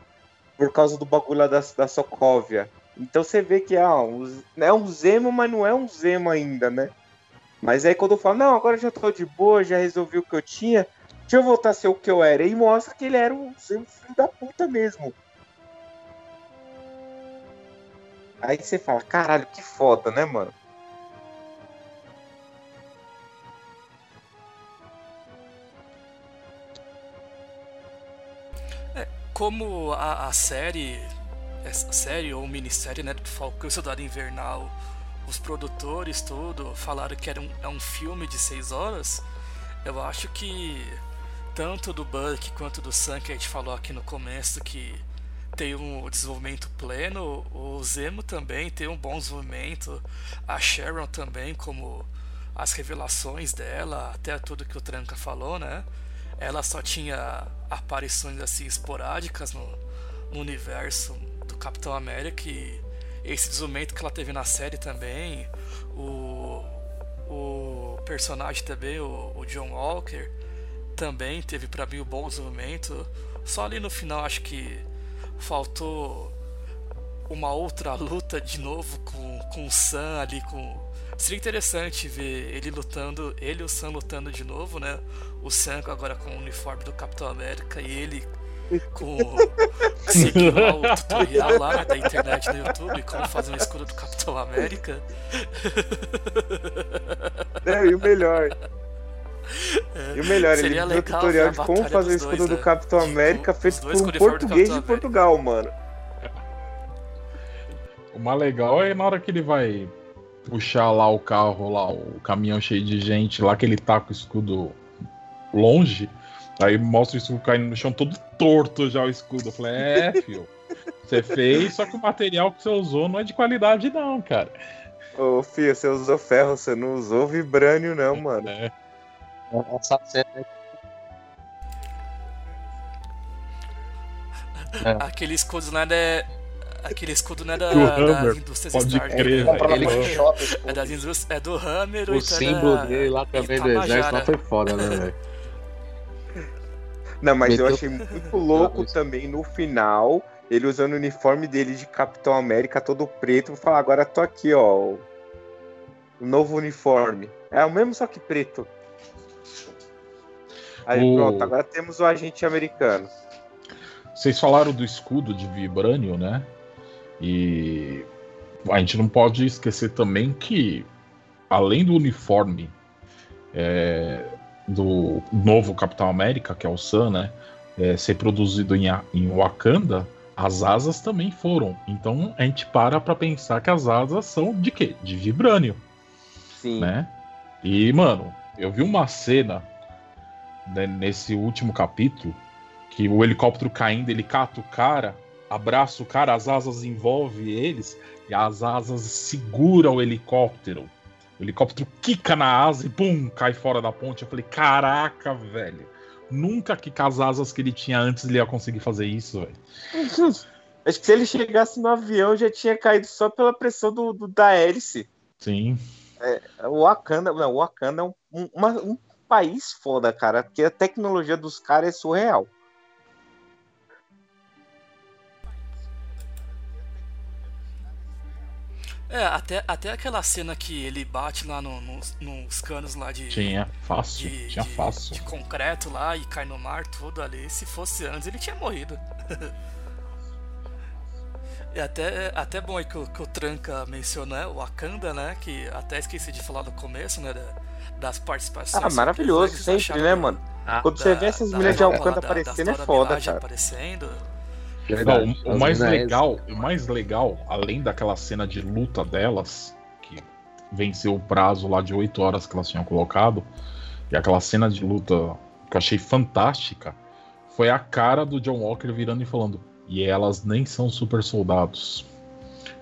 por causa do bagulho lá da, da Sokovia. Então você vê que ah, um- é um Zemo, mas não é um Zemo ainda, né? Mas aí quando eu falo, não, agora já tô de boa, já resolvi o que eu tinha, deixa eu voltar a ser o que eu era. E mostra que ele era um Zemo filho da puta mesmo. Aí você fala, caralho, que foda, né, mano? Como a, a série, essa série ou minissérie, né, do Falcão e Soldado Invernal, os produtores, tudo, falaram que era um, é um filme de seis horas, eu acho que tanto do Buck quanto do Sam, que a gente falou aqui no começo, que tem um desenvolvimento pleno, o Zemo também tem um bom desenvolvimento, a Sharon também, como as revelações dela, até tudo que o Tranca falou, né? Ela só tinha aparições assim esporádicas no, no universo do Capitão América e esse desenvolvimento que ela teve na série também, o, o personagem também, o, o John Walker, também teve pra mim um bom desenvolvimento. Só ali no final acho que faltou uma outra luta de novo com, com o Sam ali com. Seria interessante ver ele lutando, ele e o Sam lutando de novo, né? O Sam agora com o uniforme do Capitão América e ele com <laughs> seguindo lá o tutorial lá né, da internet no YouTube, como fazer um escudo do Capitão América. É, e o melhor. E o melhor, ele viu o tutorial de como fazer o escudo dois, do né? Capitão De- América os feito por com um português de Portugal, mano. O mais legal é na hora que ele vai puxar lá o carro, lá, o caminhão cheio de gente, lá que ele tá com o escudo longe. Aí mostra o escudo caindo no chão todo torto já o escudo. Eu falei, é, filho. Você fez, só que o material que você usou não é de qualidade, não, cara. Ô, filho, você usou ferro, você não usou vibrânio, não, mano. É. Essa cena é Aquele escudo não é da. Aquele escudo não é da, Do Hammer, indústrias pode Stark, crer, né? Ele- É das indústrias. É do Hammer O então é símbolo da- dele lá também do Itamajara. exército lá foi foda, né, velho? Não, mas eu Meteu- achei muito <laughs> louco também no final, ele usando o uniforme dele de Capitão América todo preto. Vou falar, agora tô aqui, ó. O o novo uniforme. É o mesmo, só que preto. Aí O- pronto, agora temos o agente americano. Vocês falaram do escudo de vibrânio, né? E a gente não pode esquecer também que, além do uniforme é, do novo Capitão América, que é o Sam, né? é, ser produzido em, em Wakanda, as asas também foram. Então a gente para pra pensar que as asas são de quê? De vibrânio, Sim. né? E, mano, eu vi uma cena né, nesse último capítulo que o helicóptero caindo, ele cata o cara, abraça o cara, as asas envolvem eles e as asas seguram o helicóptero. O helicóptero quica na asa e pum, cai fora da ponte. Eu falei, caraca, velho. Nunca que as asas que ele tinha antes ele ia conseguir fazer isso, velho. <laughs> Acho que se ele chegasse no avião já tinha caído só pela pressão do, do- da hélice. Sim. O Wakanda, não, o Wakanda é um, um- uma- um país foda, cara, porque a tecnologia dos caras é surreal. É, até, até aquela cena que ele bate lá no- nos, nos canos lá de. Tinha fácil. de, tinha de- fácil. de concreto lá e cai no mar tudo ali. Se fosse antes, ele tinha morrido. <laughs> É até, até bom aí que o, que o Tranca mencionou, né? O Wakanda, né? Que até esqueci de falar no começo, né? da- das participações. Ah, maravilhoso, sempre, né, mano? Ah, Quando você da- vê essas mulheres de da- aparecendo da é foda, cara. aparecendo. Verdade. Não, o, mais legal, o mais legal, além daquela cena de luta delas, que venceu o prazo lá de 8 horas que elas tinham colocado, e aquela cena de luta que eu achei fantástica, foi a cara do John Walker virando e falando: "E elas nem são super soldados".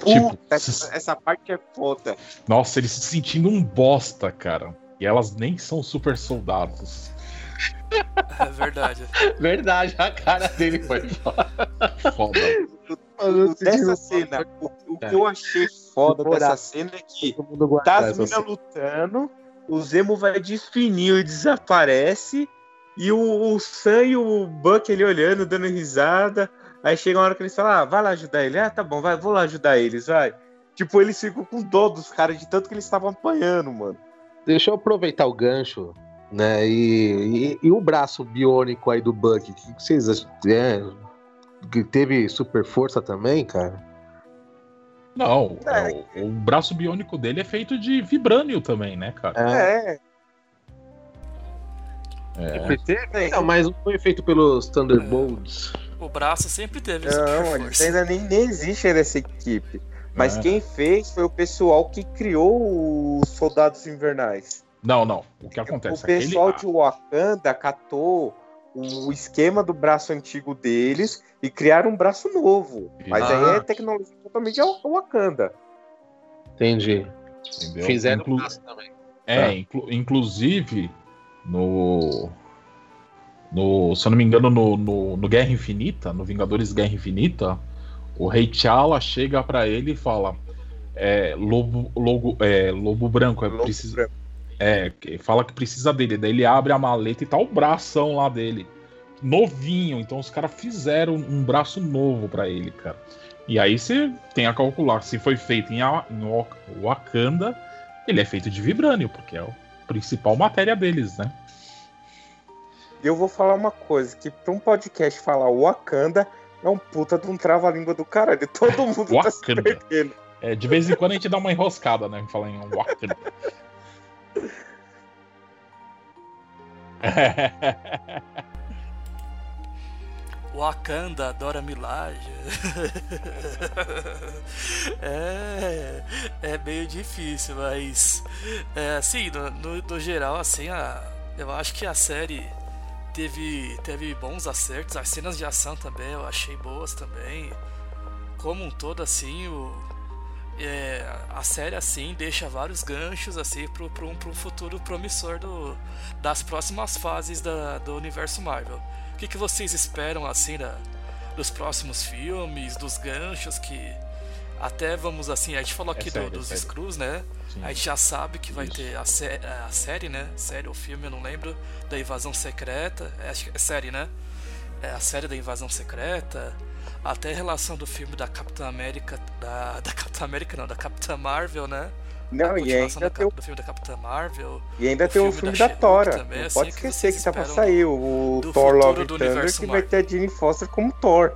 Tipo, essa, essa parte é foda. nossa, ele se sentindo um bosta, cara. E elas nem são super soldados. É verdade. Verdade, a cara dele foi foda. Foda. Dessa cena, o, o que eu achei foda dessa cena é que tá as minas lutando, o Zemo vai de fininho e desaparece, e o, o Sam e o Buck ele olhando, dando risada. Aí chega uma hora que eles falam, ah, vai lá ajudar ele. Ah, tá bom, vai, vou lá ajudar eles, vai. Tipo, eles ficam com dó dos caras de tanto que eles estavam apanhando, mano. Deixa eu aproveitar o gancho, né? E, e- e o braço biônico aí do Buck, o que vocês acham? É, que teve super força também, cara? Não, é, o, o braço biônico dele é feito de vibrânio também, né, cara? É, É. Não, mas não foi feito pelos Thunderbolts. O braço sempre teve não, força. ainda nem, nem existe ainda essa equipe. Mas É. quem fez foi o pessoal que criou os Soldados Invernais. Não, não. O que acontece? o pessoal Aquele- de Wakanda catou o esquema do braço antigo deles e criaram um braço novo. Mas aí é tecnologia totalmente Wakanda. Entendi. entendeu? Fizeram Inclu- o braço também. É, inclu- inclusive no, no. Se eu não me engano, no, no, no Guerra Infinita, no Vingadores Guerra Infinita, o Rei T'Challa chega pra ele e fala: é, Lobo, logo, é, Lobo Branco, é, Lobo precisa, branco. É, fala que precisa dele. Daí ele abre a maleta e tá o bração lá dele. Novinho. Então os caras fizeram um braço novo pra ele, cara. E aí você tem a calcular se foi feito em, A- em Wak- Wakanda, ele é feito de vibrânio, porque é a principal matéria deles, né? E eu vou falar uma coisa: que pra um podcast falar Wakanda é um puta de um trava-língua do caralho. Todo mundo tá se Wakanda. perdendo. É, de vez em quando a gente dá uma enroscada, né? Falar em Wakanda. <laughs> Wakanda, Dora Milaje. <laughs> é, é meio difícil, mas é, assim, no, no- no geral, assim, a, eu acho que a série teve, teve bons acertos, as cenas de ação também eu achei boas também. Como um todo, assim, o, é, a série assim deixa vários ganchos assim pro, pro, um- pro futuro promissor do, das próximas fases da, do universo Marvel. O que, que vocês esperam assim da, dos próximos filmes, dos ganchos que até vamos assim, a gente falou É aqui do- série, é dos série. Screws, né? Sim. A gente já sabe que vai Isso. ter a, sé- a série, né? Série ou filme, eu não lembro, da invasão secreta. É, é série, né? É a série da invasão secreta. Até a relação do filme da Capitã América. Da, da Capitã América, não, da Capitã Marvel, né? Não, e ainda da tem o filme da Capitã Marvel. E ainda tem o filme da da, Tora. também, não assim, pode que esquecer vocês que tá pra sair o Thor Love Thunder, universo que vai Marvel. ter a Jane Foster como Thor.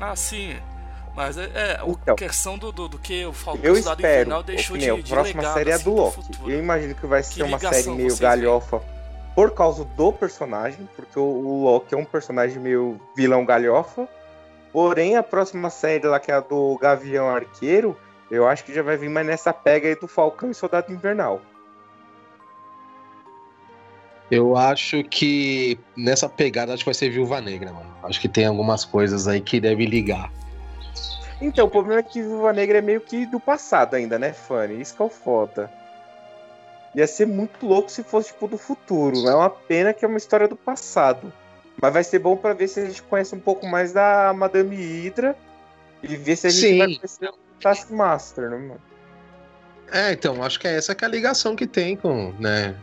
Ah, sim. Mas é, é o- Então, questão do, do, do que o Falcão espero, Invernal deixou opinião, de, a de próxima legado, série é assim, do Loki. Eu imagino que vai ser uma ligação série meio veem? galhofa por causa do personagem, porque o, o Loki é um personagem meio vilão galhofa. Porém, a próxima série lá, que é a do Gavião Arqueiro, eu acho que já vai vir mais nessa pega aí do Falcão e Soldado Invernal. Eu acho que nessa pegada acho que vai ser Viúva Negra, mano. Acho que tem algumas coisas aí que deve ligar. Então, o problema é que Viúva Negra é meio que do passado ainda, né, Fanny? Isso que é o foda. Ia ser muito louco se fosse, tipo, do futuro. É uma pena que é uma história do passado. Mas vai ser bom pra ver se a gente conhece um pouco mais da Madame Hydra e ver se a gente Sim. vai conhecer o Taskmaster, né, mano? É, então, acho que é essa que é a ligação que tem com, né?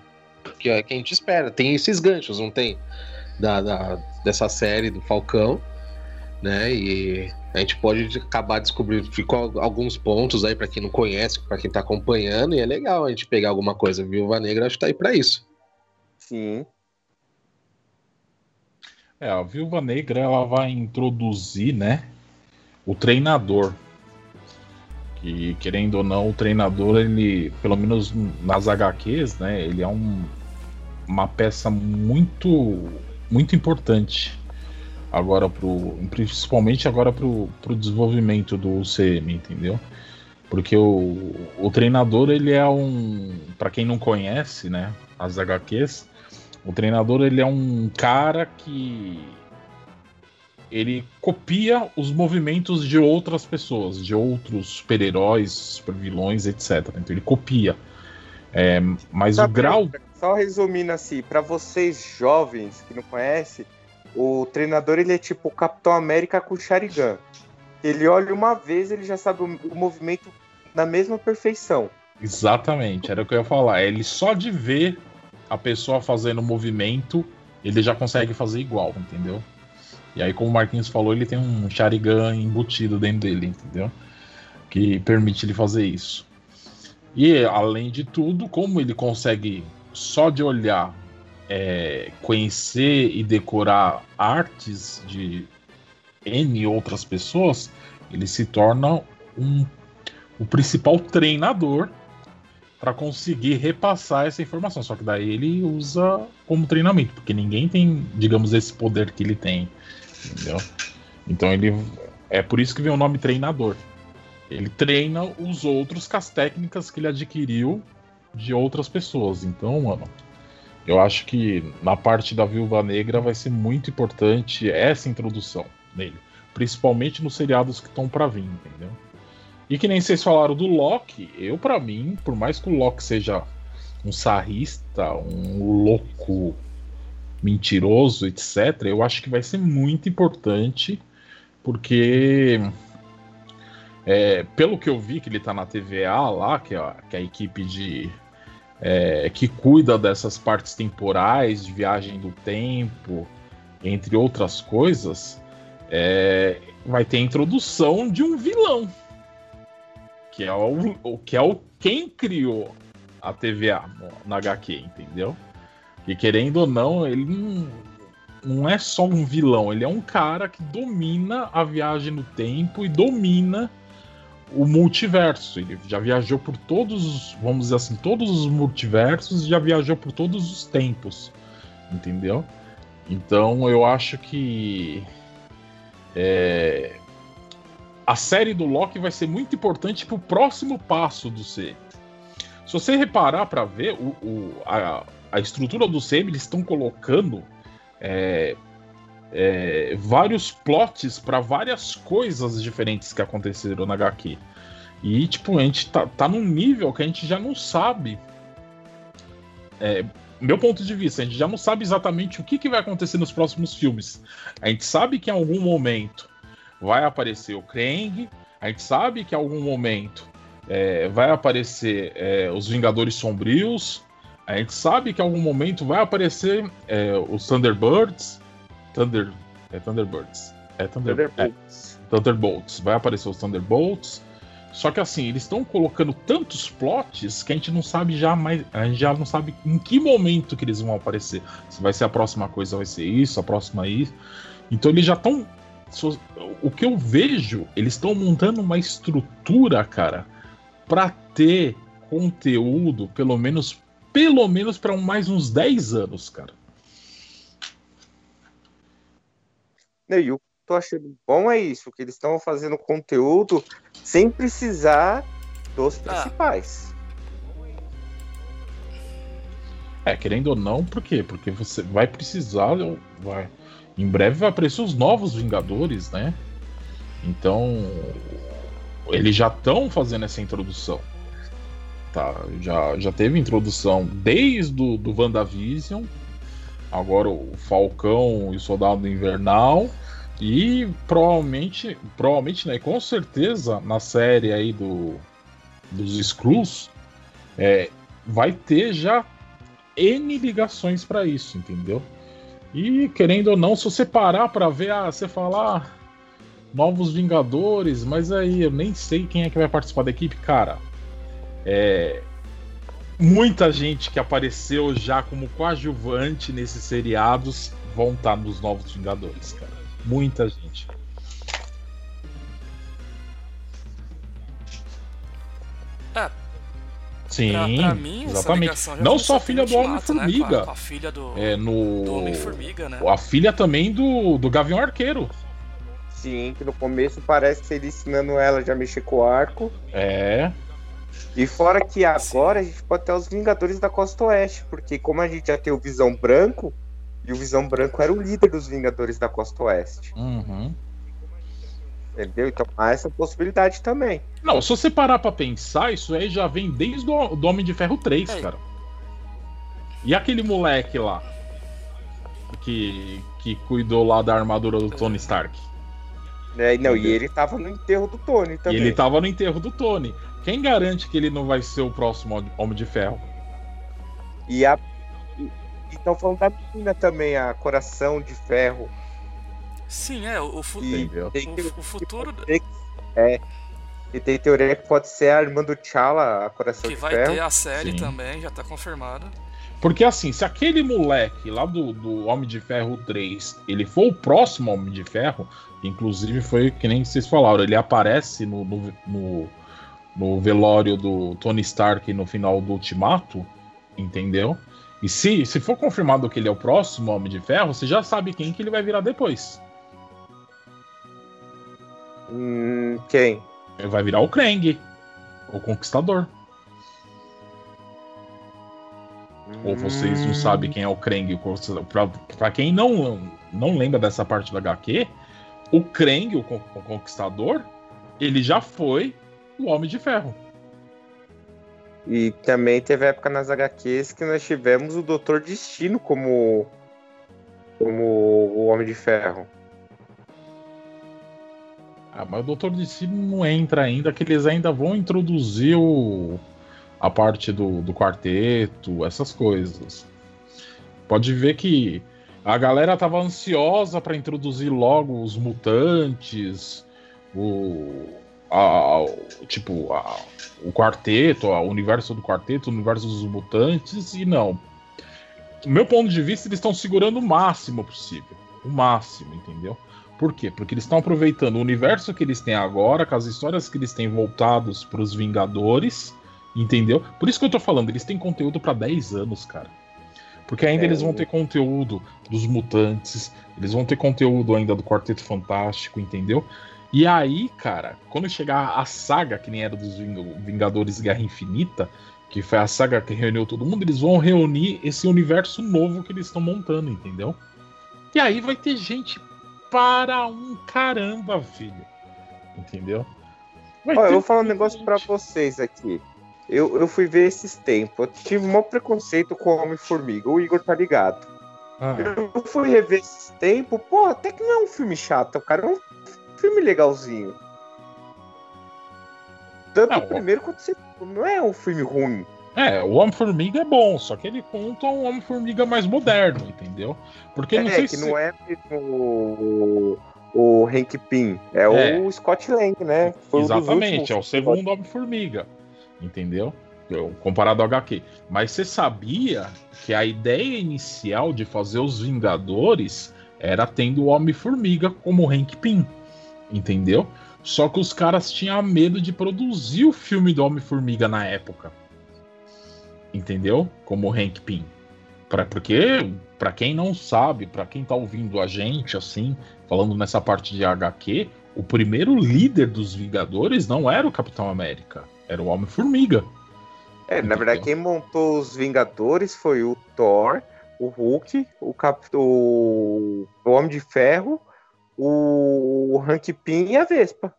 Que, é, que a gente espera. Tem esses ganchos, não tem? Da, da- dessa série do Falcão, né? E a gente pode acabar descobrindo. Ficou alguns pontos aí pra quem não conhece, pra quem tá acompanhando, e é legal a gente pegar alguma coisa. Viúva Negra acho que tá aí pra isso. Sim. É, a Viúva Negra ela vai introduzir, né, o treinador. Que, querendo ou não, o treinador, ele, pelo menos nas HQs, né, ele é um, uma peça muito, muito importante agora pro, principalmente agora pro, pro desenvolvimento do UCM, entendeu? Porque o, o treinador, ele é um, Pra quem não conhece, né, as HQs, o treinador ele é um cara que ele copia os movimentos de outras pessoas, de outros super-heróis, super-vilões, etc. Então ele copia. É, mas Só o grau. Só resumindo assim, pra vocês jovens que não conhecem, o treinador ele é tipo o Capitão América com o Sharingan. Ele olha uma vez, ele já sabe o, o movimento na mesma perfeição. Exatamente, era o que eu ia falar. Ele só de ver a pessoa fazendo o movimento, ele já consegue fazer igual, entendeu? E aí, como o Marquinhos falou, ele tem um Sharingan embutido dentro dele, entendeu? Que permite ele fazer isso. E além de tudo, como ele consegue só de olhar é, conhecer e decorar artes de N outras pessoas, ele se torna um, o principal treinador para conseguir repassar essa informação. Só que daí ele usa como treinamento, porque ninguém tem, digamos, esse poder que ele tem. Entendeu? Então ele. É por isso que vem o nome treinador. Ele treina os outros com as técnicas que ele adquiriu de outras pessoas. Então, mano, eu acho que na parte da Viúva Negra vai ser muito importante essa introdução nele. Principalmente nos seriados que estão para vir, entendeu? E que nem vocês falaram do Loki, eu para mim, por mais que o Loki seja um sarrista, um louco mentiroso, etc., eu acho que vai ser muito importante, porque é, pelo que eu vi que ele tá na TVA lá, que é que é a equipe de é, que cuida dessas partes temporais, de viagem do tempo, entre outras coisas, é, vai ter a introdução de um vilão que é o, que é o quem criou a TVA na HQ, entendeu? E querendo ou não, ele não, não é só um vilão, ele é um cara que domina a viagem no tempo e domina o multiverso. Ele já viajou por todos, os- vamos dizer assim, todos os multiversos já viajou por todos os tempos, entendeu? Então eu acho que é, a série do Loki vai ser muito importante pro próximo passo do C. Se você reparar para ver o, o- a, a estrutura do CM, eles estão colocando é, é, vários plots para várias coisas diferentes que aconteceram na HQ. E, tipo, a gente tá, tá num nível que a gente já não sabe. É, meu ponto de vista, a gente já não sabe exatamente o que, que vai acontecer nos próximos filmes. A gente sabe que em algum momento vai aparecer o Krang, a gente sabe que em algum momento é, vai aparecer é, os Vingadores Sombrios, a gente sabe que em algum momento vai aparecer é, os Thunderbirds, Thunder, é Thunderbirds, é, Thunder, é Thunderbolts. Thunderbolts, vai aparecer os Thunderbolts. Só que assim, eles estão colocando tantos plots que a gente não sabe já mais, a gente já não sabe em que momento que eles vão aparecer. Se vai ser a próxima coisa, vai ser isso, a próxima isso. Então eles já estão o que eu vejo, eles estão montando uma estrutura, cara, para ter conteúdo, pelo menos pelo menos para mais uns 10 anos, cara. Né, E o, tô achando bom é isso, que eles estão fazendo conteúdo sem precisar dos Ah. principais. É, querendo ou não, por quê? Porque você vai precisar. Vai, em breve vai aparecer os novos Vingadores, né? Então. Eles já estão fazendo essa introdução. Tá, já, já teve introdução desde o do WandaVision. Agora o Falcão e o Soldado Invernal. E provavelmente, provavelmente, né? Com certeza, na série aí do, dos Skrulls, é, vai ter já N ligações pra isso, entendeu? E querendo ou não, se você parar pra ver, ah, você falar novos Vingadores, mas aí eu nem sei quem é que vai participar da equipe, cara. É muita gente que apareceu já como coadjuvante nesses seriados vão estar nos novos Vingadores, cara. Muita gente. É, Sim, pra, pra mim, exatamente. Não só a filha do né, Homem-Formiga. com a- com a filha do, É no. do Homem-Formiga, né? A filha também do, do Gavião Arqueiro. Sim, que no começo parece ele ensinando ela já a mexer com o arco. É. E fora que agora a gente pode ter os Vingadores da Costa Oeste, porque como a gente já tem o Visão Branco, e o Visão Branco era o líder dos Vingadores da Costa Oeste. Uhum. Entendeu? Então há essa possibilidade também. Não, se você parar pra pensar, isso aí já vem desde o do Homem de Ferro 3, É. cara. E aquele moleque lá que, que cuidou lá da armadura do Tony Stark. E Não, e Entendeu? ele tava no enterro do Tony também. E ele tava no enterro do Tony. Quem garante que ele não vai ser o próximo Homem de Ferro? E a. E estão falando da menina também, a Coração de Ferro. Sim, é, o, fu- E tem que- o, o futuro É. E tem teoria que pode ser a irmã do T'Challa, a Coração que de vai Ferro. ter a série Sim. também, já tá confirmado. Porque assim, se aquele moleque lá do, do Homem de Ferro 3, ele for o próximo Homem de Ferro, inclusive foi que nem vocês falaram, ele aparece no, no, no, no velório do Tony Stark no final do Ultimato, entendeu? E se, se for confirmado que ele é o próximo Homem de Ferro, você já sabe quem que ele vai virar depois. Hum, quem? Ele vai virar o Krang, o Conquistador. Ou vocês não Hum. sabem quem é o Krang? Pra, pra quem não, não lembra dessa parte do HQ, o Krang, o Conquistador, ele já foi o Homem de Ferro. E também teve época nas HQs que nós tivemos o Doutor Destino como. como o Homem de Ferro. Ah, mas o Doutor Destino não entra ainda, que eles ainda vão introduzir o, a parte do, do quarteto, essas coisas. Pode ver que a galera tava ansiosa para introduzir logo os mutantes, o, a- a- o- tipo o quarteto, o universo do quarteto, o universo dos mutantes e não. Do meu ponto de vista, eles estão segurando o máximo possível, o máximo, entendeu? Por quê? Porque eles estão aproveitando o universo que eles têm agora, com as histórias que eles têm voltados para os Vingadores, entendeu? Por isso que eu tô falando, eles têm conteúdo para 10 anos, cara. Porque ainda É, eles vão ter conteúdo dos mutantes, eles vão ter conteúdo ainda do Quarteto Fantástico, entendeu? E aí, cara, quando chegar a saga que nem era dos Ving- Vingadores Guerra Infinita, que foi a saga que reuniu todo mundo, eles vão reunir esse universo novo que eles estão montando, entendeu? E aí vai ter gente para um caramba, filho. Entendeu? Vai Olha, eu vou falar um negócio pra gente. vocês aqui. Eu, eu fui ver esses tempos. Eu tive um maior preconceito com o Homem-Formiga. O Igor tá ligado. Ah, Eu fui rever esses tempos. Pô, até que não é um filme chato, cara. É um filme legalzinho. Tanto Não, o primeiro quanto o segundo. Não é um filme ruim. É, o Homem-Formiga é bom, só que ele conta um Homem-Formiga mais moderno, entendeu? Porque não é, sei que se. não é mesmo o, o Hank Pym. É, É. o Scott Lang, né? Foi um Exatamente, últimos. é o segundo Homem-Formiga. Entendeu? Eu- Comparado ao HQ. Mas você sabia que a ideia inicial de fazer os Vingadores era tendo o Homem-Formiga como Hank Pym. Entendeu? Só que os caras tinham medo de produzir o filme do Homem-Formiga na época. Entendeu? Como Hank Pym. Pra, porque, para quem não sabe, para quem tá ouvindo a gente, assim, falando nessa parte de HQ, o primeiro líder dos Vingadores não era o Capitão América, era o Homem-Formiga. É, na verdade, quem montou os Vingadores foi o Thor, o Hulk, o, Cap... o... o Homem de Ferro, o Hank Pym e a Vespa.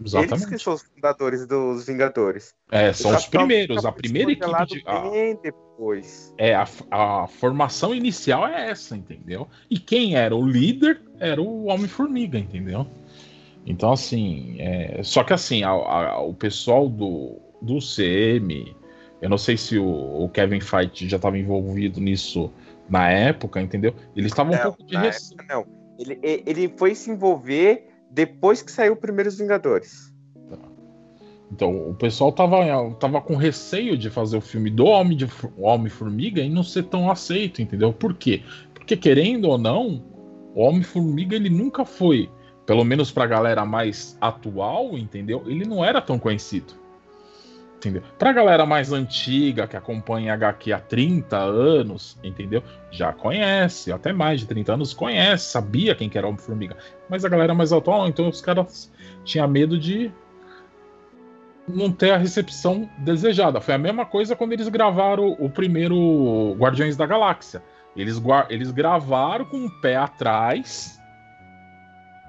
Eles que Exatamente. são os fundadores dos Vingadores. É, são os primeiros, a primeira equipe de. a- Bem depois. É, a, a formação inicial é essa, entendeu? E quem era o líder era o Homem-Formiga, entendeu? Então, assim, é, só que assim, a- a- o pessoal do, do CM, eu não sei se o, o Kevin Feige já estava envolvido nisso na época, entendeu? Eles estavam um pouco de receio. não. Ele, ele foi se envolver depois que saiu o Primeiros Vingadores. Então, o pessoal tava, tava com receio de fazer o filme do Homem de Homem-Formiga e não ser tão aceito, entendeu? Por quê? Porque, querendo ou não, o Homem-Formiga ele nunca foi, pelo menos pra galera mais atual, entendeu? Ele não era tão conhecido. Entendeu? Pra galera mais antiga, que acompanha HQ há 30 anos, entendeu? Já conhece, até mais de 30 anos, conhece, sabia quem que era Homem-Formiga. Mas a galera mais atual, então os caras tinham medo de não ter a recepção desejada. Foi a mesma coisa quando eles gravaram o primeiro Guardiões da Galáxia. Eles, eles gravaram com o pé atrás,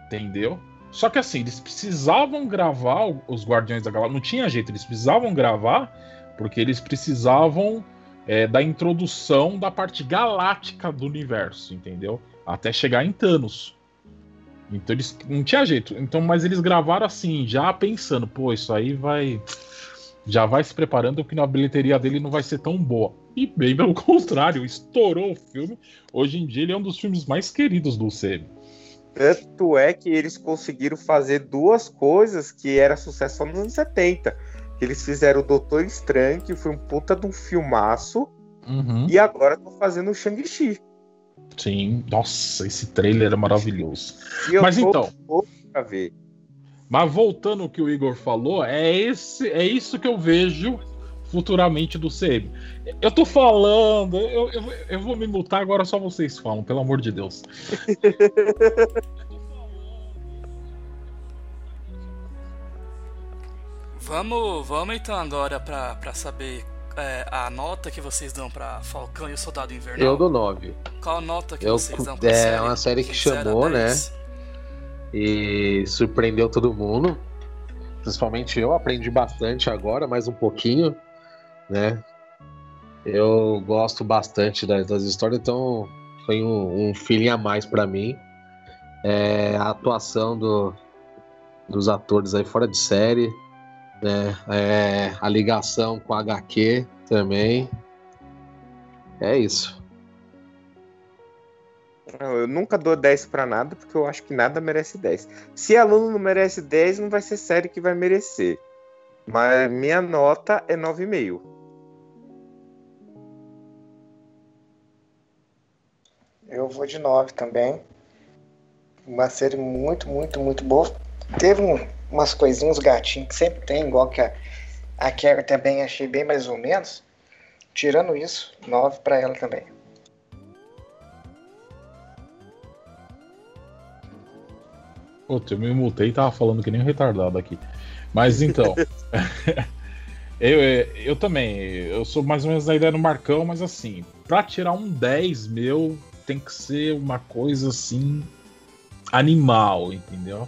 entendeu? Só que assim, eles precisavam gravar os Guardiões da Galáxia. Não tinha jeito, eles precisavam gravar porque eles precisavam é, da introdução da parte galáctica do universo, entendeu? Até chegar em Thanos. Então eles não tinha jeito. Então, mas eles gravaram assim, já pensando, pô, isso aí vai já vai se preparando porque a bilheteria dele não vai ser tão boa. E bem pelo <laughs> contrário, estourou o filme. Hoje em dia ele é um dos filmes mais queridos do CM. Tanto é que eles conseguiram fazer duas coisas que era sucesso só nos anos 70. Eles fizeram o Doutor Estranho, que foi um puta de um filmaço, Uhum. e agora estão fazendo o Shang-Chi. Sim, nossa, esse trailer é maravilhoso. Mas então, pra ver. mas voltando ao que o Igor falou, é esse, é isso que eu vejo futuramente do CM. Eu tô falando, eu, eu, eu vou me mutar agora só vocês falam, pelo amor de Deus. <laughs> Vamos, vamos então agora pra, pra saber é, a nota que vocês dão pra Falcão e o Soldado Invernal. Eu dou 9. Qual nota que Eu- vocês dão pra é série? uma série que chamou, né? 10? E surpreendeu todo mundo. Principalmente eu aprendi bastante agora, mais um pouquinho, né? Eu gosto bastante das, das histórias, então foi um, um feeling a mais pra mim. É, a atuação do, dos atores aí fora de série, né? É, a ligação com a HQ também. É isso. Eu nunca dou 10 pra nada, porque eu acho que nada merece 10. Se aluno não merece 10, não vai ser série que vai merecer. Mas minha nota é 9,5. Eu vou de 9 também. Uma série muito, muito, muito boa. Teve um- umas coisinhas, uns gatinhos que sempre tem, igual que a, a também achei bem mais ou menos. Tirando isso, 9 pra ela também. Putz, eu me multei e tava falando que nem um retardado aqui. Mas então. <laughs> <laughs> eu, eu também. Eu sou mais ou menos da ideia do Marcão, mas assim, pra tirar um 10 meu, tem que ser uma coisa assim. animal, entendeu?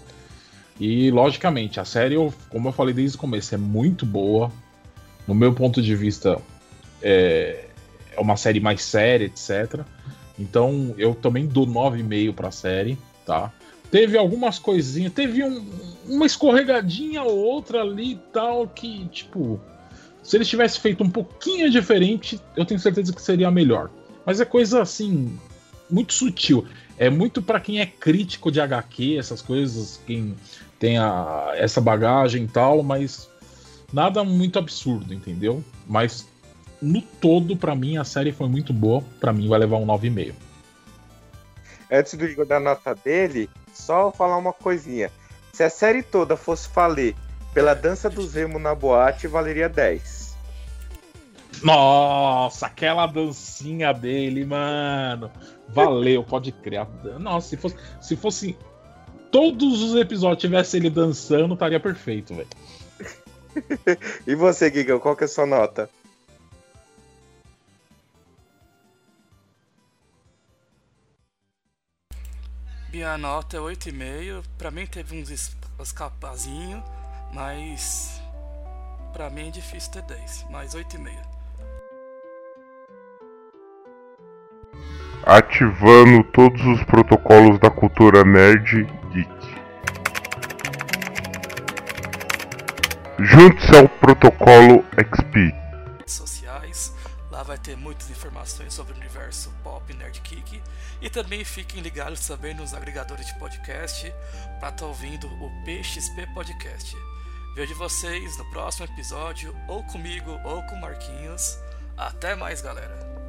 E logicamente, a série, como eu falei desde o começo, é muito boa. No meu ponto de vista, é, é uma série mais séria, etc. Então eu também dou 9,5 pra série, tá? Teve algumas coisinhas, teve um- uma escorregadinha ou outra ali tal, que, tipo, se eles tivessem feito um pouquinho diferente, eu tenho certeza que seria melhor. Mas é coisa assim, muito sutil. É muito pra quem é crítico de HQ, essas coisas, quem tem a, essa bagagem e tal, mas nada muito absurdo, entendeu? Mas no todo, pra mim, a série foi muito boa. Pra mim, vai levar um 9,5. Antes do Igor dar nota dele, só falar uma coisinha. Se a série toda fosse valer pela dança do Zemo na boate, valeria 10. Nossa, aquela dancinha dele, mano. Valeu, pode crer. Nossa, se fosse, se fosse todos os episódios tivesse ele dançando, estaria perfeito, velho. <laughs> e você, Giga, qual que é a sua nota? Minha nota é 8,5. Pra mim teve uns es- escapazinhos, mas. Pra mim é difícil ter 10, mas 8,5. Ativando todos os protocolos da cultura nerd geek. Junte-se ao protocolo XP. sociais. Lá vai ter muitas informações sobre o universo pop Nerd Geek. E também fiquem ligados também nos agregadores de podcast para estar ouvindo o PXP Podcast. Vejo vocês no próximo episódio, ou comigo ou com Marquinhos. Até mais, galera!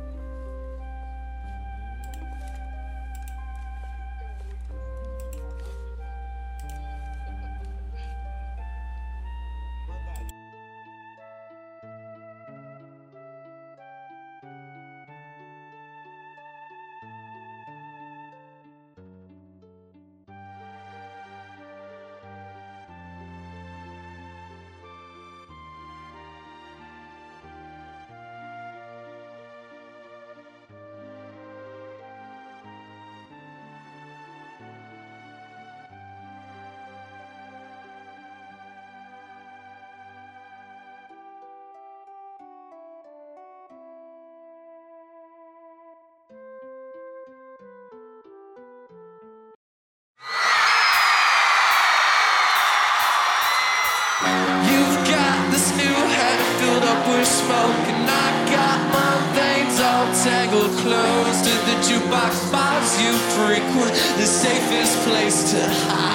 Smoke, and I got my veins all tangled close to the jukebox bars you frequent, the safest place to hide.